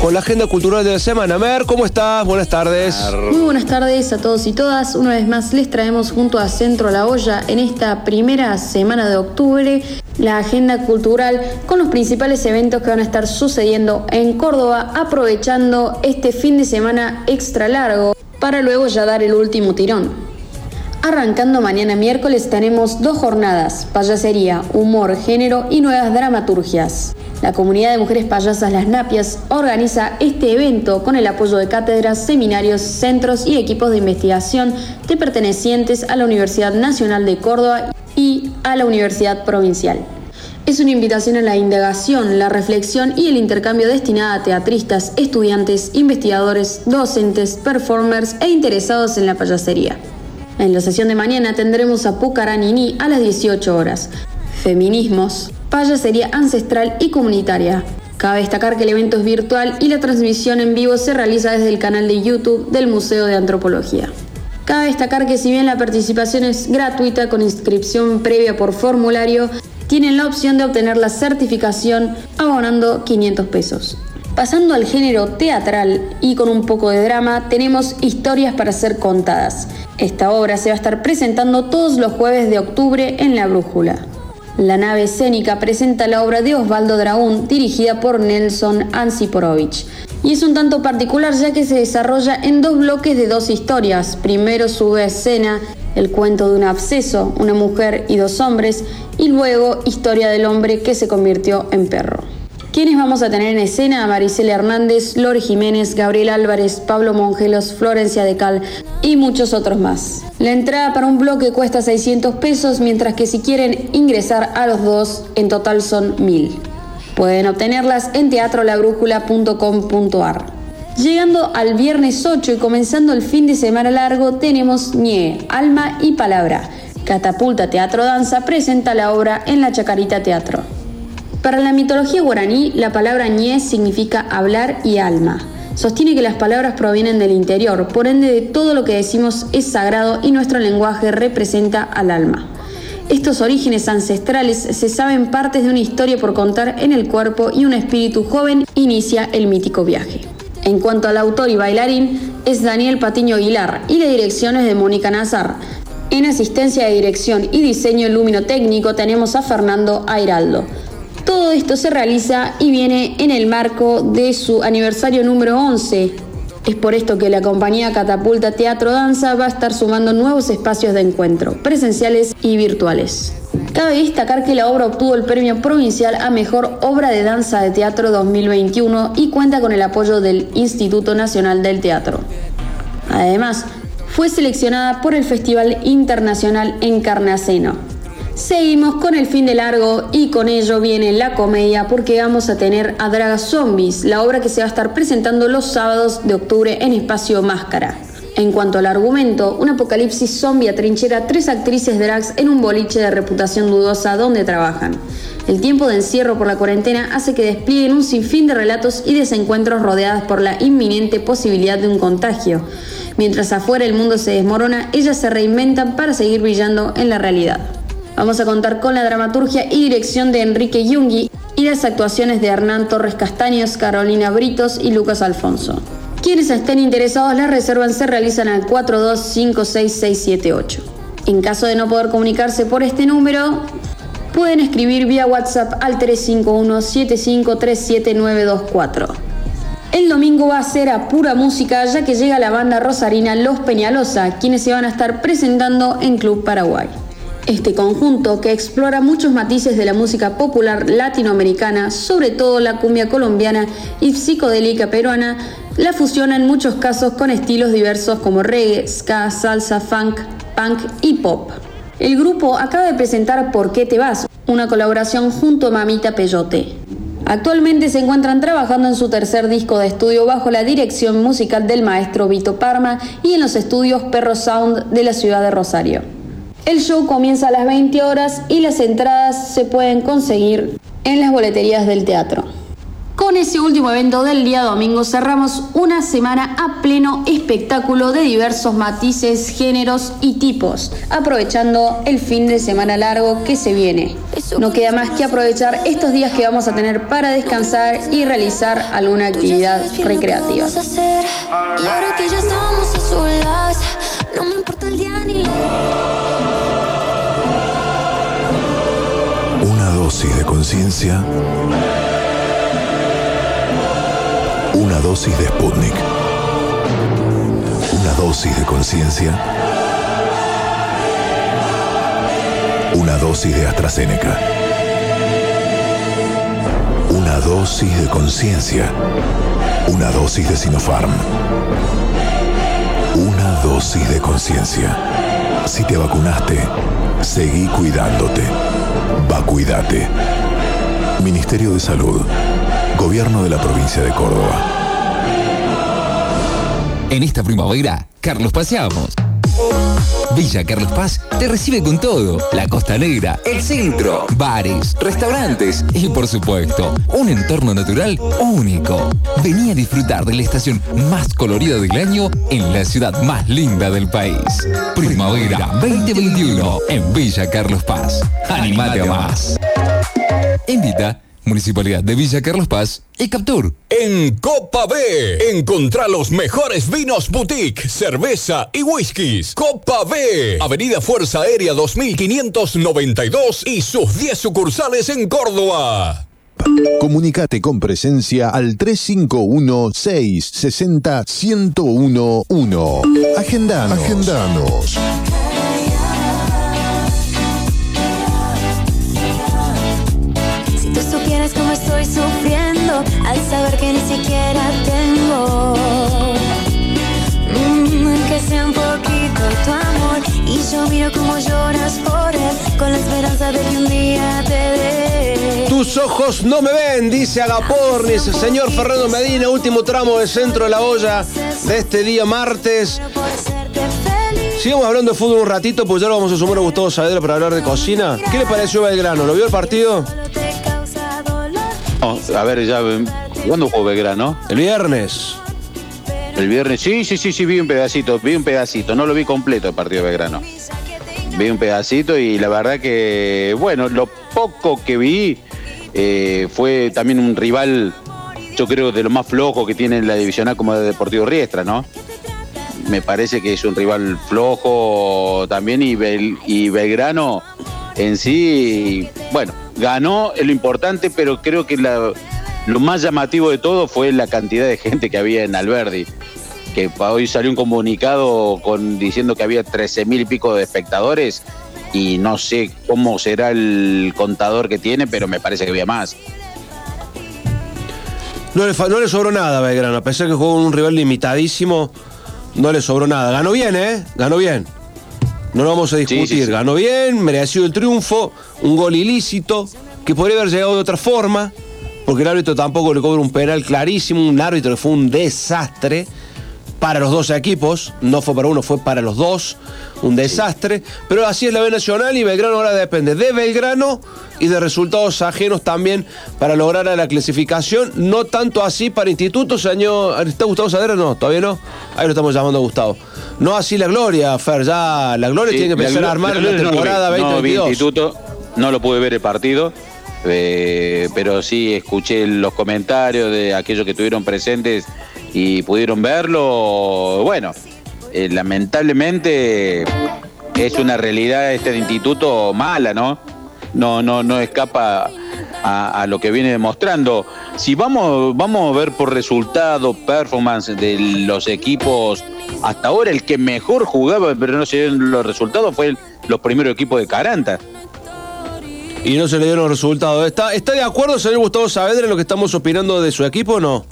con la agenda cultural de la semana. Mer, ¿cómo estás? Buenas tardes. Muy buenas tardes a todos y todas. Una vez más les traemos junto a Centro La Olla en esta primera semana de octubre la agenda cultural con los principales eventos que van a estar sucediendo en Córdoba, aprovechando este fin de semana extra largo para luego ya dar el último tirón. Arrancando mañana miércoles tenemos dos jornadas, payasería, humor, género y nuevas dramaturgias. La comunidad de mujeres payasas Las Napias organiza este evento con el apoyo de cátedras, seminarios, centros y equipos de investigación de pertenecientes a la Universidad Nacional de Córdoba y a la Universidad Provincial. Es una invitación a la indagación, la reflexión y el intercambio destinada a teatristas, estudiantes, investigadores, docentes, performers e interesados en la payasería. En la sesión de mañana tendremos a Pucaranini a las 18 horas. Feminismos, payasería ancestral y comunitaria. Cabe destacar que el evento es virtual y la transmisión en vivo se realiza desde el canal de YouTube del Museo de Antropología. Cabe destacar que si bien la participación es gratuita con inscripción previa por formulario, tienen la opción de obtener la certificación abonando 500 pesos. Pasando al género teatral y con un poco de drama, tenemos Historias para ser contadas. Esta obra se va a estar presentando todos los jueves de octubre en La Brújula. La nave escénica presenta la obra de Osvaldo Draún, dirigida por Nelson Ansiporovich. Y es un tanto particular ya que se desarrolla en dos bloques de dos historias. Primero sube escena el cuento de un absceso, una mujer y dos hombres, y luego Historia del hombre que se convirtió en perro. ¿Quiénes vamos a tener en escena? Maricela Hernández, Lore Jiménez, Gabriel Álvarez, Pablo Mongelos, Florencia de Cal y muchos otros más. La entrada para un bloque cuesta 600 pesos, mientras que si quieren ingresar a los dos, en total son 1000. Pueden obtenerlas en teatrolabrújula.com.ar. Llegando al viernes 8 y comenzando el fin de semana largo, tenemos Ñe, Alma y Palabra. Catapulta Teatro Danza presenta la obra en la Chacarita Teatro. Para la mitología guaraní, la palabra ñe significa hablar y alma. Sostiene que las palabras provienen del interior, por ende de todo lo que decimos es sagrado y nuestro lenguaje representa al alma. Estos orígenes ancestrales se saben partes de una historia por contar en el cuerpo y un espíritu joven inicia el mítico viaje. En cuanto al autor y bailarín, es Daniel Patiño Aguilar y la dirección es de Mónica Nazar. En asistencia de dirección y diseño luminotécnico tenemos a Fernando Airaldo. Todo esto se realiza y viene en el marco de su aniversario número 11. Es por esto que la compañía Catapulta Teatro Danza va a estar sumando nuevos espacios de encuentro, presenciales y virtuales. Cabe destacar que la obra obtuvo el premio provincial a Mejor Obra de Danza de Teatro 2021 y cuenta con el apoyo del Instituto Nacional del Teatro. Además, fue seleccionada por el Festival Internacional Encarnaceno, Seguimos con el fin de largo y con ello viene la comedia porque vamos a tener a Dragas Zombies, la obra que se va a estar presentando los sábados de octubre en Espacio Máscara. En cuanto al argumento, un apocalipsis zombie atrinchera tres actrices drags en un boliche de reputación dudosa donde trabajan. El tiempo de encierro por la cuarentena hace que desplieguen un sinfín de relatos y desencuentros rodeadas por la inminente posibilidad de un contagio. Mientras afuera el mundo se desmorona, ellas se reinventan para seguir brillando en la realidad. Vamos a contar con la dramaturgia y dirección de Enrique Yungi y las actuaciones de Hernán Torres Castaños, Carolina Britos y Lucas Alfonso. Quienes estén interesados, las reservas se realizan al 4256678. En caso de no poder comunicarse por este número, pueden escribir vía WhatsApp al 351-7537-924. El domingo va a ser a pura música ya que llega la banda rosarina Los Peñalosa, quienes se van a estar presentando en Club Paraguay. Este conjunto, que explora muchos matices de la música popular latinoamericana, sobre todo la cumbia colombiana y psicodélica peruana, la fusiona en muchos casos con estilos diversos como reggae, ska, salsa, funk, punk y pop. El grupo acaba de presentar ¿Por qué te vas? una colaboración junto a Mamita Peyote. Actualmente se encuentran trabajando en su tercer disco de estudio bajo la dirección musical del maestro Vito Parma y en los estudios Perro Sound de la ciudad de Rosario. El show comienza a las 20 horas y las entradas se pueden conseguir en las boleterías del teatro. Con ese último evento del día domingo cerramos una semana a pleno espectáculo de diversos matices, géneros y tipos, aprovechando el fin de semana largo que se viene. No queda más que aprovechar estos días que vamos a tener para descansar y realizar alguna actividad recreativa. Conciencia. Una dosis de Sputnik. Una dosis de conciencia. Una dosis de AstraZeneca. Una dosis de conciencia. Una dosis de Sinopharm. Una dosis de conciencia. Si te vacunaste, seguí cuidándote. Vacuídate. Ministerio de Salud. Gobierno de la provincia de Córdoba. En esta primavera, Carlos Paseamos. Villa Carlos Paz te recibe con todo. La Costa Negra, el centro, bares, restaurantes y por supuesto, un entorno natural único. Vení a disfrutar de la estación más colorida del año en la ciudad más linda del país. Primavera 2021 en Villa Carlos Paz. Animate a más. Invita Municipalidad de Villa Carlos Paz y Captur. En Copa B, encontrá los mejores vinos boutique, cerveza y whiskies. Copa B, Avenida Fuerza Aérea 2592 y sus 10 sucursales en Córdoba. Comunicate con presencia al 351-660-1011. Agendanos. Agendanos. Estoy sufriendo al saber que ni siquiera tengo. Mm, que sea un poquito tu amor. Y yo miro cómo lloras por él con la esperanza de que un día te dé. Tus ojos no me ven, dice Agapornis. Señor Fernando Medina, último tramo de centro de la olla de este día martes. Sigamos hablando de fútbol un ratito, pues ya lo vamos a sumar a Gustavo Saavedra para hablar de cocina. ¿Qué le pareció Belgrano? ¿Lo vio el partido? No, a ver, ya. ¿Cuándo jugó Belgrano? El viernes. El viernes, sí, sí, sí, sí, vi un pedacito, vi un pedacito, no lo vi completo el partido de Belgrano. Vi un pedacito y la verdad que, bueno, lo poco que vi eh, fue también un rival, yo creo, de lo más flojo que tiene en la divisional como de Deportivo Riestra, ¿no? Me parece que es un rival flojo también y, Bel- y Belgrano en sí, bueno, ganó lo importante, pero creo que lo más llamativo de todo fue la cantidad de gente que había en Alberdi. Que hoy salió un comunicado con, diciendo que había 13 mil y pico de espectadores y no sé cómo será el contador que tiene, pero me parece que había más. No le, sobró nada a Belgrano, a pesar que jugó un rival limitadísimo, no le sobró nada. Ganó bien, ¿eh? Ganó bien. No lo vamos a discutir. sí, sí. Ganó bien, merecido el triunfo, un gol ilícito, que podría haber llegado de otra forma, porque el árbitro tampoco le cobra un penal clarísimo, un árbitro que fue un desastre para los dos equipos, no fue para uno, fue para los dos, un desastre, pero así es la B Nacional y Belgrano ahora depende de Belgrano y de resultados ajenos también para lograr a la clasificación, no tanto así para Instituto, señor, ¿está Gustavo Sadera? No, todavía no, ahí lo estamos llamando a Gustavo. No así la Gloria, Fer, ya la Gloria Sí, tiene que empezar a armar la la, no temporada No vi 2022. instituto, no lo pude ver el partido, eh, pero sí escuché los comentarios de aquellos que estuvieron presentes y pudieron verlo. Bueno, eh, lamentablemente es una realidad este instituto mala, ¿no? No, no, no escapa a, lo que viene demostrando. Si vamos, vamos a ver por resultado, performance de los equipos, hasta ahora el que mejor jugaba, pero no se dieron los resultados, fue el- los primeros equipos de Caranta. Y no se le dieron resultados. ¿Está, ¿Está de acuerdo, señor Gustavo Saavedra, en lo que estamos opinando de su equipo o no?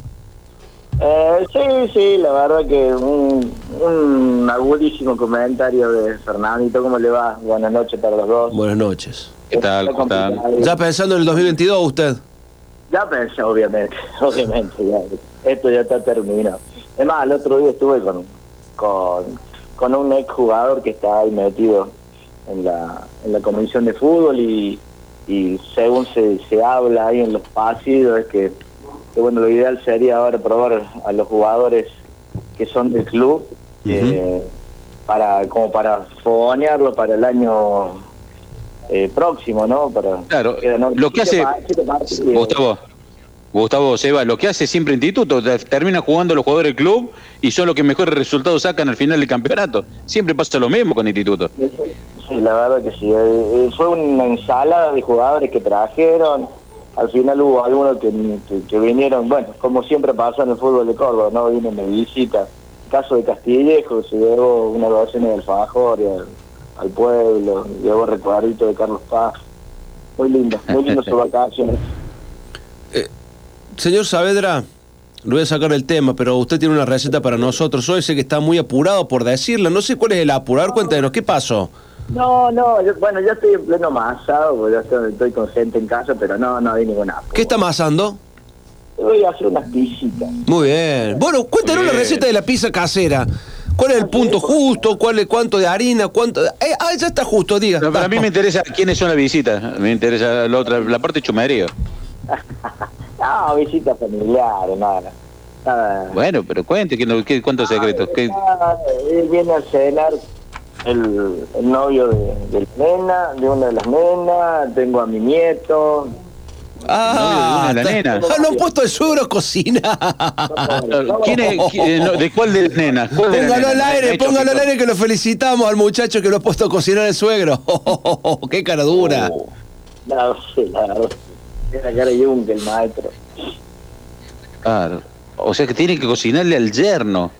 Eh, sí, sí, la verdad que un, un agudísimo comentario de Fernandito. ¿Cómo le va? Buenas noches para los dos. Buenas noches. ¿Qué tal? ¿Cómo están? Ya pensando en el 2022 usted. Ya pensé, obviamente, obviamente, ya, esto ya está terminado. Es más, el otro día estuve con, con, con un ex jugador que está ahí metido en la, en la comisión de fútbol y, y según se, se habla ahí en los pasillos es que, que, bueno, lo ideal sería ahora probar a los jugadores que son del club eh, para como para fogonearlo para el año eh, próximo, ¿no? Para, Claro, quedan lo que hace- pa- siete partidos. Gustavo, Gustavo Seba, lo que hace siempre Instituto, te- termina jugando los jugadores del club y son los que mejores resultados sacan al final del campeonato. Siempre pasa lo mismo con Instituto. Sí, la verdad que sí. Eh, eh, fue una ensalada de jugadores que trajeron. Al final hubo algunos que, que- que vinieron, bueno, como siempre pasa en el fútbol de Córdoba, ¿no? Vienen de visita. caso de Castillejo, se llevó una docena de alfajores al, al pueblo, llevó recuadrito de Carlos Paz. Muy lindo, muy lindo su vacaciones. Señor Saavedra, le voy a sacar el tema, pero usted tiene una receta para nosotros. Hoy sé que está muy apurado por decirla. No sé cuál es el apurar. Cuéntenos, ¿qué pasó? No, no, yo- bueno, yo estoy en pleno masado, porque ya estoy, estoy con gente en casa, pero no, no hay ninguna. ¿Qué está amasando? Voy a hacer unas pisitas. Muy bien. Bueno, cuéntanos la receta de la pizza casera. ¿Cuál es el punto justo? ¿Cuál es cuánto de harina? ¿Cuánto? Eh, ah, ya está justo, diga. No, pero a mí me interesa quiénes son las visitas. Me interesa la otra, la parte chumerío. No, visitas familiares, nada. nada. Bueno, pero cuente, ¿qué, no- qué- ¿cuántos secretos? ¿Qué- Ah, él viene a cenar el, el novio de, de la nena, de una de las nenas, tengo a mi nieto. Ah, de de está- nenas. Ah, no han puesto el suegro a cocinar. ¿Quién es, quién- no, ¿De cuál de las nenas? ¿Cuál de las Póngalo al aire, póngalo al aire que lo felicitamos al muchacho que lo ha puesto a cocinar el suegro. ¡Qué cara dura! No, sí, la. Era cara yunque el maestro. Claro. O sea que tiene que cocinarle al yerno.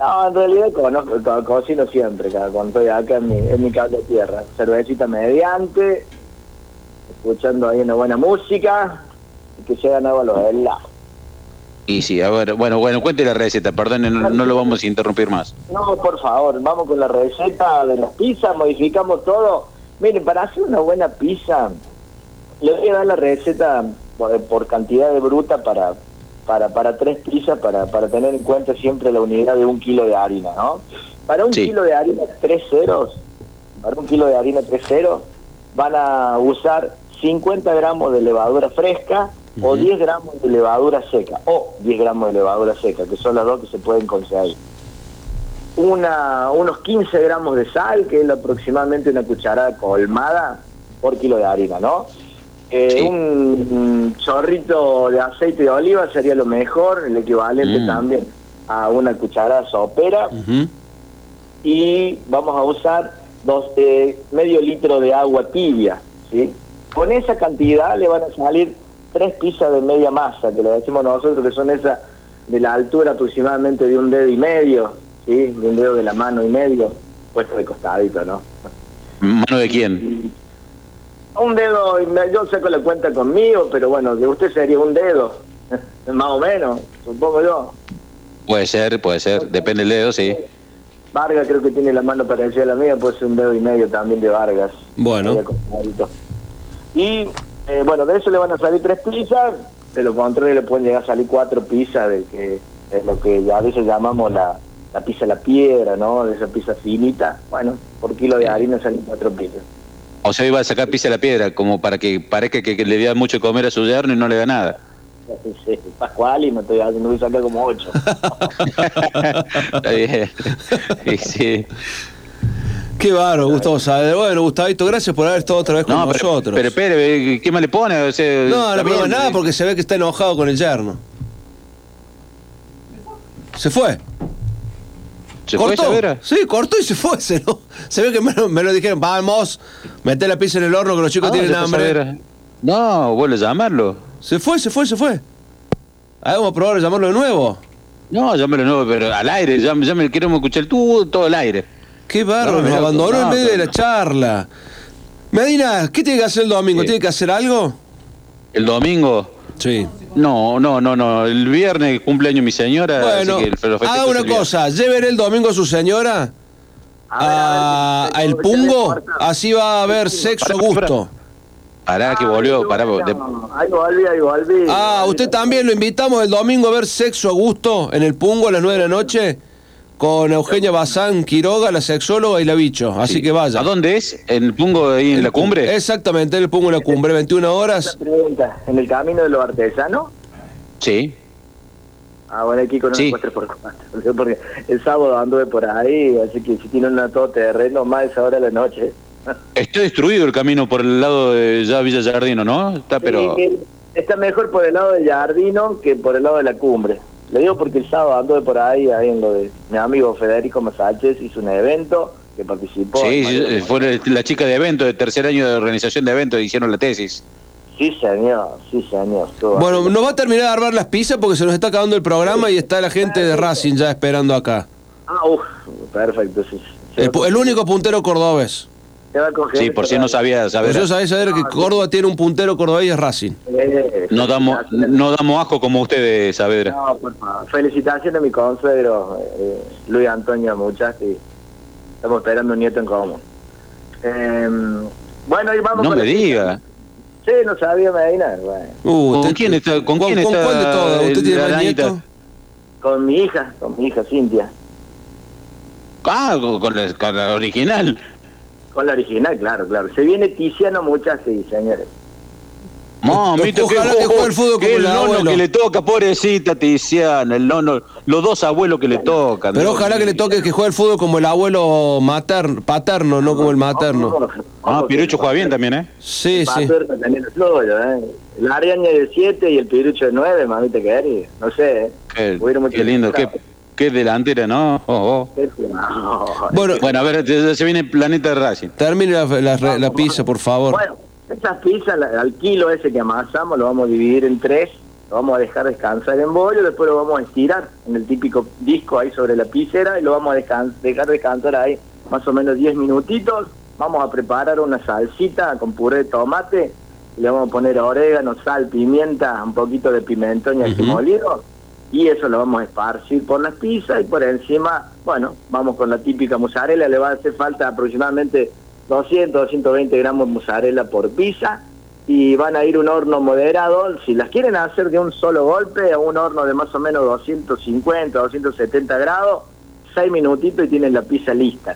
No, en realidad conozco, co- cocino siempre, cada- cuando estoy acá en mi, en mi casa de tierra. Cervecita mediante, escuchando ahí una buena música, y que llegan agua los helados. Y sí, a ver, bueno, bueno, cuente la receta, perdón, no, no lo vamos a interrumpir más. No, por favor, vamos con la receta de las pizzas, modificamos todo. Miren, para hacer una buena pizza, le voy a dar la receta por, por cantidad de bruta para, para, para tres pizzas, para, para tener en cuenta siempre la unidad de un kilo de harina, ¿no? Para un Sí. kilo de harina tres ceros, para un kilo de harina tres ceros, van a usar 50 gramos de levadura fresca o 10 gramos de levadura seca, o 10 gramos de levadura seca, que son las dos que se pueden conseguir una, unos 15 gramos de sal, que es aproximadamente una cucharada colmada por kilo de harina, ¿no? Eh, Un, un chorrito de aceite de oliva sería lo mejor, el equivalente Mm. también a una cucharada sopera. Y vamos a usar dos, eh, medio litro de agua tibia, ¿sí? Con esa cantidad le van a salir tres pizzas de media masa, que le decimos nosotros que son esas de la altura aproximadamente de un dedo y medio, ¿sí? De un dedo de la mano y medio, puesto de costadito, ¿no? ¿Mano de quién? Un dedo, yo saco la cuenta conmigo, pero bueno, de usted sería un dedo, más o menos, supongo yo. Puede ser, puede ser, depende del dedo, sí. Vargas creo que tiene la mano parecida a la mía, puede ser un dedo y medio también de Vargas. Bueno. Y eh, bueno, de eso le van a salir tres pizzas, de lo contrario le pueden llegar a salir cuatro pizzas, de que es lo que a veces llamamos la, la pizza a la piedra, ¿no? De esa pizza finita. Bueno, por kilo de harina salen cuatro pizzas. O sea, iba a sacar pizza a la piedra, como para que parezca que, que le da mucho de comer a su yerno y no le da nada. Sí, Pascual y me estoy haciendo, voy a sacar como ocho. Está bien. Sí. Qué bárbaro, Gustavo Saavedra. Bueno, Gustavito, gracias por haber estado otra vez con No, pero, nosotros. pero espere, ¿qué más le pone? O sea, no, no bien. nada porque se ve que está enojado con el yerno. Se fue. ¿Se fue, ¿Cortó? Saavedra? Sí, cortó y se fue. Se, lo- se ve que me lo, me lo dijeron, vamos, meté la pizza en el horno que los chicos ¿A tienen fue hambre. No, vuelve a llamarlo. Se fue, se fue, se fue. A ver, vamos a probar a llamarlo de nuevo. No, llámelo nuevo, pero al aire, ya, ya me queremos escuchar tú todo el aire. Qué bárbaro, No, nos no, abandonó en no, medio de la charla. Medina, ¿qué tiene que hacer el domingo? ¿Tiene que hacer algo? ¿El domingo? Sí. No, no, no, no. El viernes cumpleaños mi señora. Bueno, así que haga una cosa, lleven el domingo a su señora a, a el pungo, así va a haber sexo a gusto. Pará, que volvió, pará. de- Ahí volví, ahí volví. Ah, usted también lo invitamos el domingo a ver sexo a gusto en el pungo a las 9 de la noche con Eugenia Bazán Quiroga, la sexóloga y la bicho. Así que vaya. ¿A dónde es? ¿En el pungo ahí en la cumbre? Exactamente, en el pungo en la cumbre, 21 horas. Pregunta, ¿en el camino de los artesanos? Sí. Ah, bueno, aquí con Sí. encuentre por cuatro. Porque el sábado anduve por ahí, así que si tienen una todo terreno, más esa hora de la noche. Está destruido el camino por el lado de ya Villa Jardino, ¿no? Está, pero... Sí, está mejor por el lado del Jardino que por el lado de la cumbre. Le digo porque el sábado anduve por ahí, ahí en lo de mi amigo Federico Masáchez, hizo un evento que participó. Sí, sí, fue la- chica de evento, de tercer año de organización de eventos, hicieron la tesis. Sí, señor, sí, señor. Bueno, nos va a terminar de armar las pizzas porque se nos está acabando el programa y está la gente de Racing ya esperando acá. Ah, uf, perfecto. Sí, El, el único puntero cordobés. Va Sí, por si no sabía Por saber. eso sabés saber que Córdoba tiene un puntero cordobés y es Racing. Eh, No damos, no damos asco como ustedes, Saavedra. No, por favor. Felicitaciones a mi consuegro, eh, Luis Antonio Muchas, y estamos esperando un nieto en común. Eh, bueno, y vamos No con me diga. Sí, no sabía Medina. Bueno. Uh, ¿Con quién está? ¿Con quién ¿Con está cuál de todas? ¿Usted tiene la más nietos? Con mi hija, con mi hija Cintia. Ah, con la, con la original. Con la original, claro, claro. Se viene Tiziano Muchas, sí, señores. Mamita, Ojalá que juegue el fútbol que como el el nono abuelo. que le toca, pobrecita Tiziana, el nono, los dos abuelos que le tocan. Pero ojalá que le toque que juegue el fútbol como el abuelo materno, paterno, no como el materno. Ah, Pirucho juega bien también, ¿eh? Sí, sí. También es suyo, ¿eh? La Ariaña de 7 y el Pirucho de 9, mamita querida. No sé, ¿eh? Qué, lindo, qué. Qué delantera, ¿no? Oh, oh. No. Bueno, Bueno, a ver, se se viene el planeta de Racing. termine la, la- la pizza, por favor. Bueno, estas pizzas, la- al kilo ese que amasamos, lo vamos a dividir en tres, lo vamos a dejar descansar en bollo, después lo vamos a estirar en el típico disco ahí sobre la pizzera y lo vamos a dejar descansar ahí más o menos 10 minutitos. Vamos a preparar una salsita con puré de tomate, le vamos a poner orégano, sal, pimienta, un poquito de pimentón y ají Ujú. molido. Y eso lo vamos a esparcir por las pizzas y por encima, bueno, vamos con la típica mozzarella, le va a hacer falta aproximadamente 200, 220 gramos de mozzarella por pizza y van a ir un horno moderado. Si las quieren hacer de un solo golpe, a un horno de más o menos 250, 270 grados, 6 minutitos y tienen la pizza lista.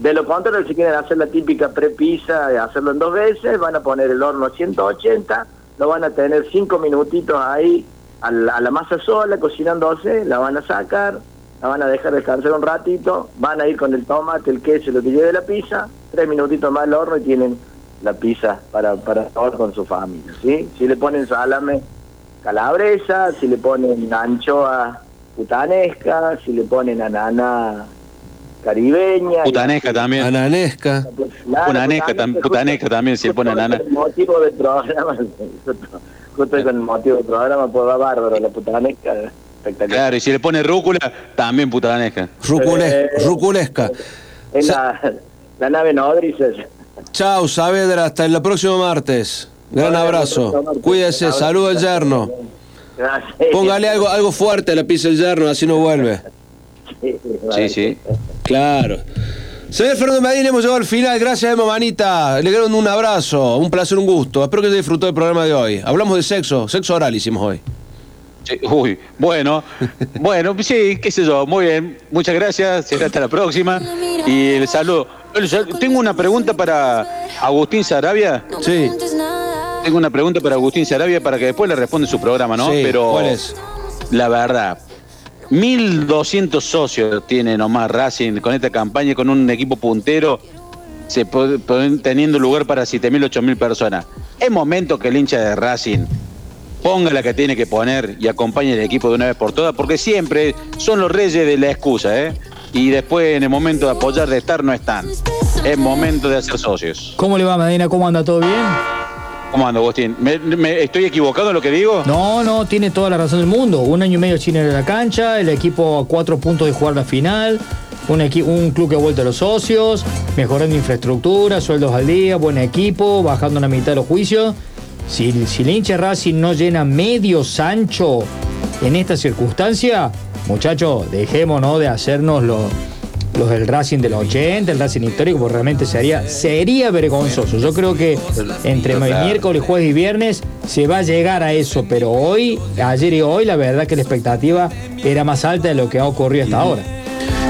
De lo contrario, si quieren hacer la típica pre-pizza, hacerlo en dos veces, van a poner el horno a 180, lo van a tener 5 minutitos ahí a la, a la masa sola, cocinándose, la van a sacar, la van a dejar descansar un ratito, van a ir con el tomate, el queso, y lo que lleve la pizza, tres minutitos más al horno y tienen la pizza para, para todos con su familia, ¿sí? Si le ponen salame calabresa, si le ponen anchoa putanesca, si le ponen anana caribeña. Putanesca también. Ananesca. Claro, Putanesca, putanesca también se pone justo nana. con El motivo del programa, justo, con el motivo del programa, pues va bárbaro la putanesca, espectacular. Claro, y si le pone rúcula, también putanesca. Rucule- Eh, ruculesca. Es la, la nave nodriza. Chao, Saavedra, hasta el próximo martes. Gran abrazo. martes. Cuídese, Abrazo. saludo al yerno. Gracias. Póngale algo, algo fuerte a la pizza del yerno, así no vuelve. Sí, sí. Claro. Señor Fernando Medina, hemos llegado al final. Gracias, Emma Manita. Le quiero un abrazo, un placer, un gusto. Espero que haya disfrutado del programa de hoy. Hablamos de sexo, sexo oral hicimos hoy. Sí, Uy, bueno, bueno, sí, qué sé yo, muy bien, muchas gracias, será hasta la próxima y el saludo. Tengo una pregunta para Agustín Sarabia. Sí. Tengo una pregunta para Agustín Sarabia para que después le responda en su programa, ¿no? Sí, Pero ¿cuál es? la verdad, 1.200 socios tiene nomás Racing con esta campaña, con un equipo puntero, se puede- teniendo lugar para 7.000, 8.000 personas. Es momento que el hincha de Racing ponga la que tiene que poner y acompañe al equipo de una vez por todas, porque siempre son los reyes de la excusa, ¿eh? Y después en el momento de apoyar, de estar, no están. Es momento de hacer socios. ¿Cómo le va, Medina? ¿Cómo anda? ¿Todo bien? ¿Cómo anda, Agustín? ¿Me, me- estoy equivocado en lo que digo? No, no, tiene toda la razón del mundo. Un año y medio sin ir a la cancha, el equipo a cuatro puntos de jugar la final, un, un club que ha vuelto a los socios, mejorando infraestructura, sueldos al día, buen equipo, bajando la mitad de los juicios. Si, si el hincha Racing no llena medio Sancho en esta circunstancia, muchachos, dejémonos de hacernos los, los del Racing del 80, el Racing histórico, porque realmente sería, sería vergonzoso. Yo creo que entre miércoles, jueves y viernes se va a llegar a eso, pero hoy, ayer y hoy, la verdad que la expectativa era más alta de lo que ha ocurrido hasta ahora.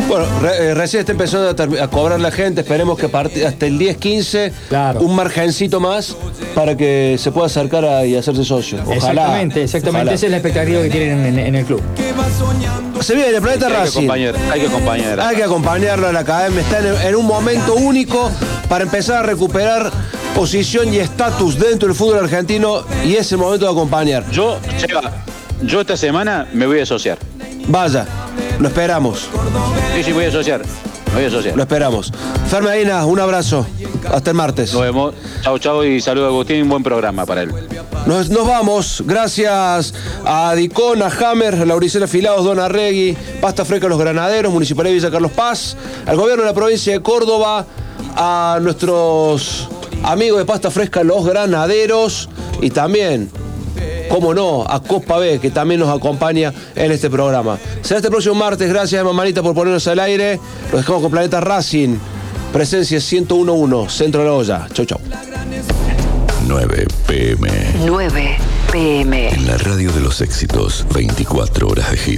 Bueno, re- eh, recién está empezando a, cobrar la gente. Esperemos que hasta el 10-15, un margencito más para que se pueda acercar a- y hacerse socio. Ojalá. exactamente, exactamente. Ojalá. Esa es la expectativa que tienen en, en el club. Se viene el planeta Hay que Racing. acompañar, hay que acompañar. Hay que acompañarlo a la academia. Está en, en un momento único para empezar a recuperar posición y estatus dentro del fútbol argentino y es el momento de acompañar. Yo, Seba, yo esta semana me voy a asociar. Vaya, lo esperamos. Sí, sí, voy a asociar. Voy a asociar. Lo esperamos. Fermeina, un abrazo. Hasta el martes. Nos vemos. Chau, chau y saludo a Agustín. Un buen programa para él. Nos, nos vamos. Gracias a Dicón, a Hammer, a Lauricela Filados, Don Arregui, Pasta Fresca Los Granaderos, Municipalidad de Villa Carlos Paz, al gobierno de la provincia de Córdoba, a nuestros amigos de Pasta Fresca Los Granaderos y también, como no, a Copa B, que también nos acompaña en este programa. Será este próximo martes. Gracias, mamanita, por ponernos al aire. Los dejamos con Planeta Racing. Presencia 1011, Centro de la Olla. Chau, chau. 9 pm. 9 pm. En la radio de los éxitos, 24 horas de hit.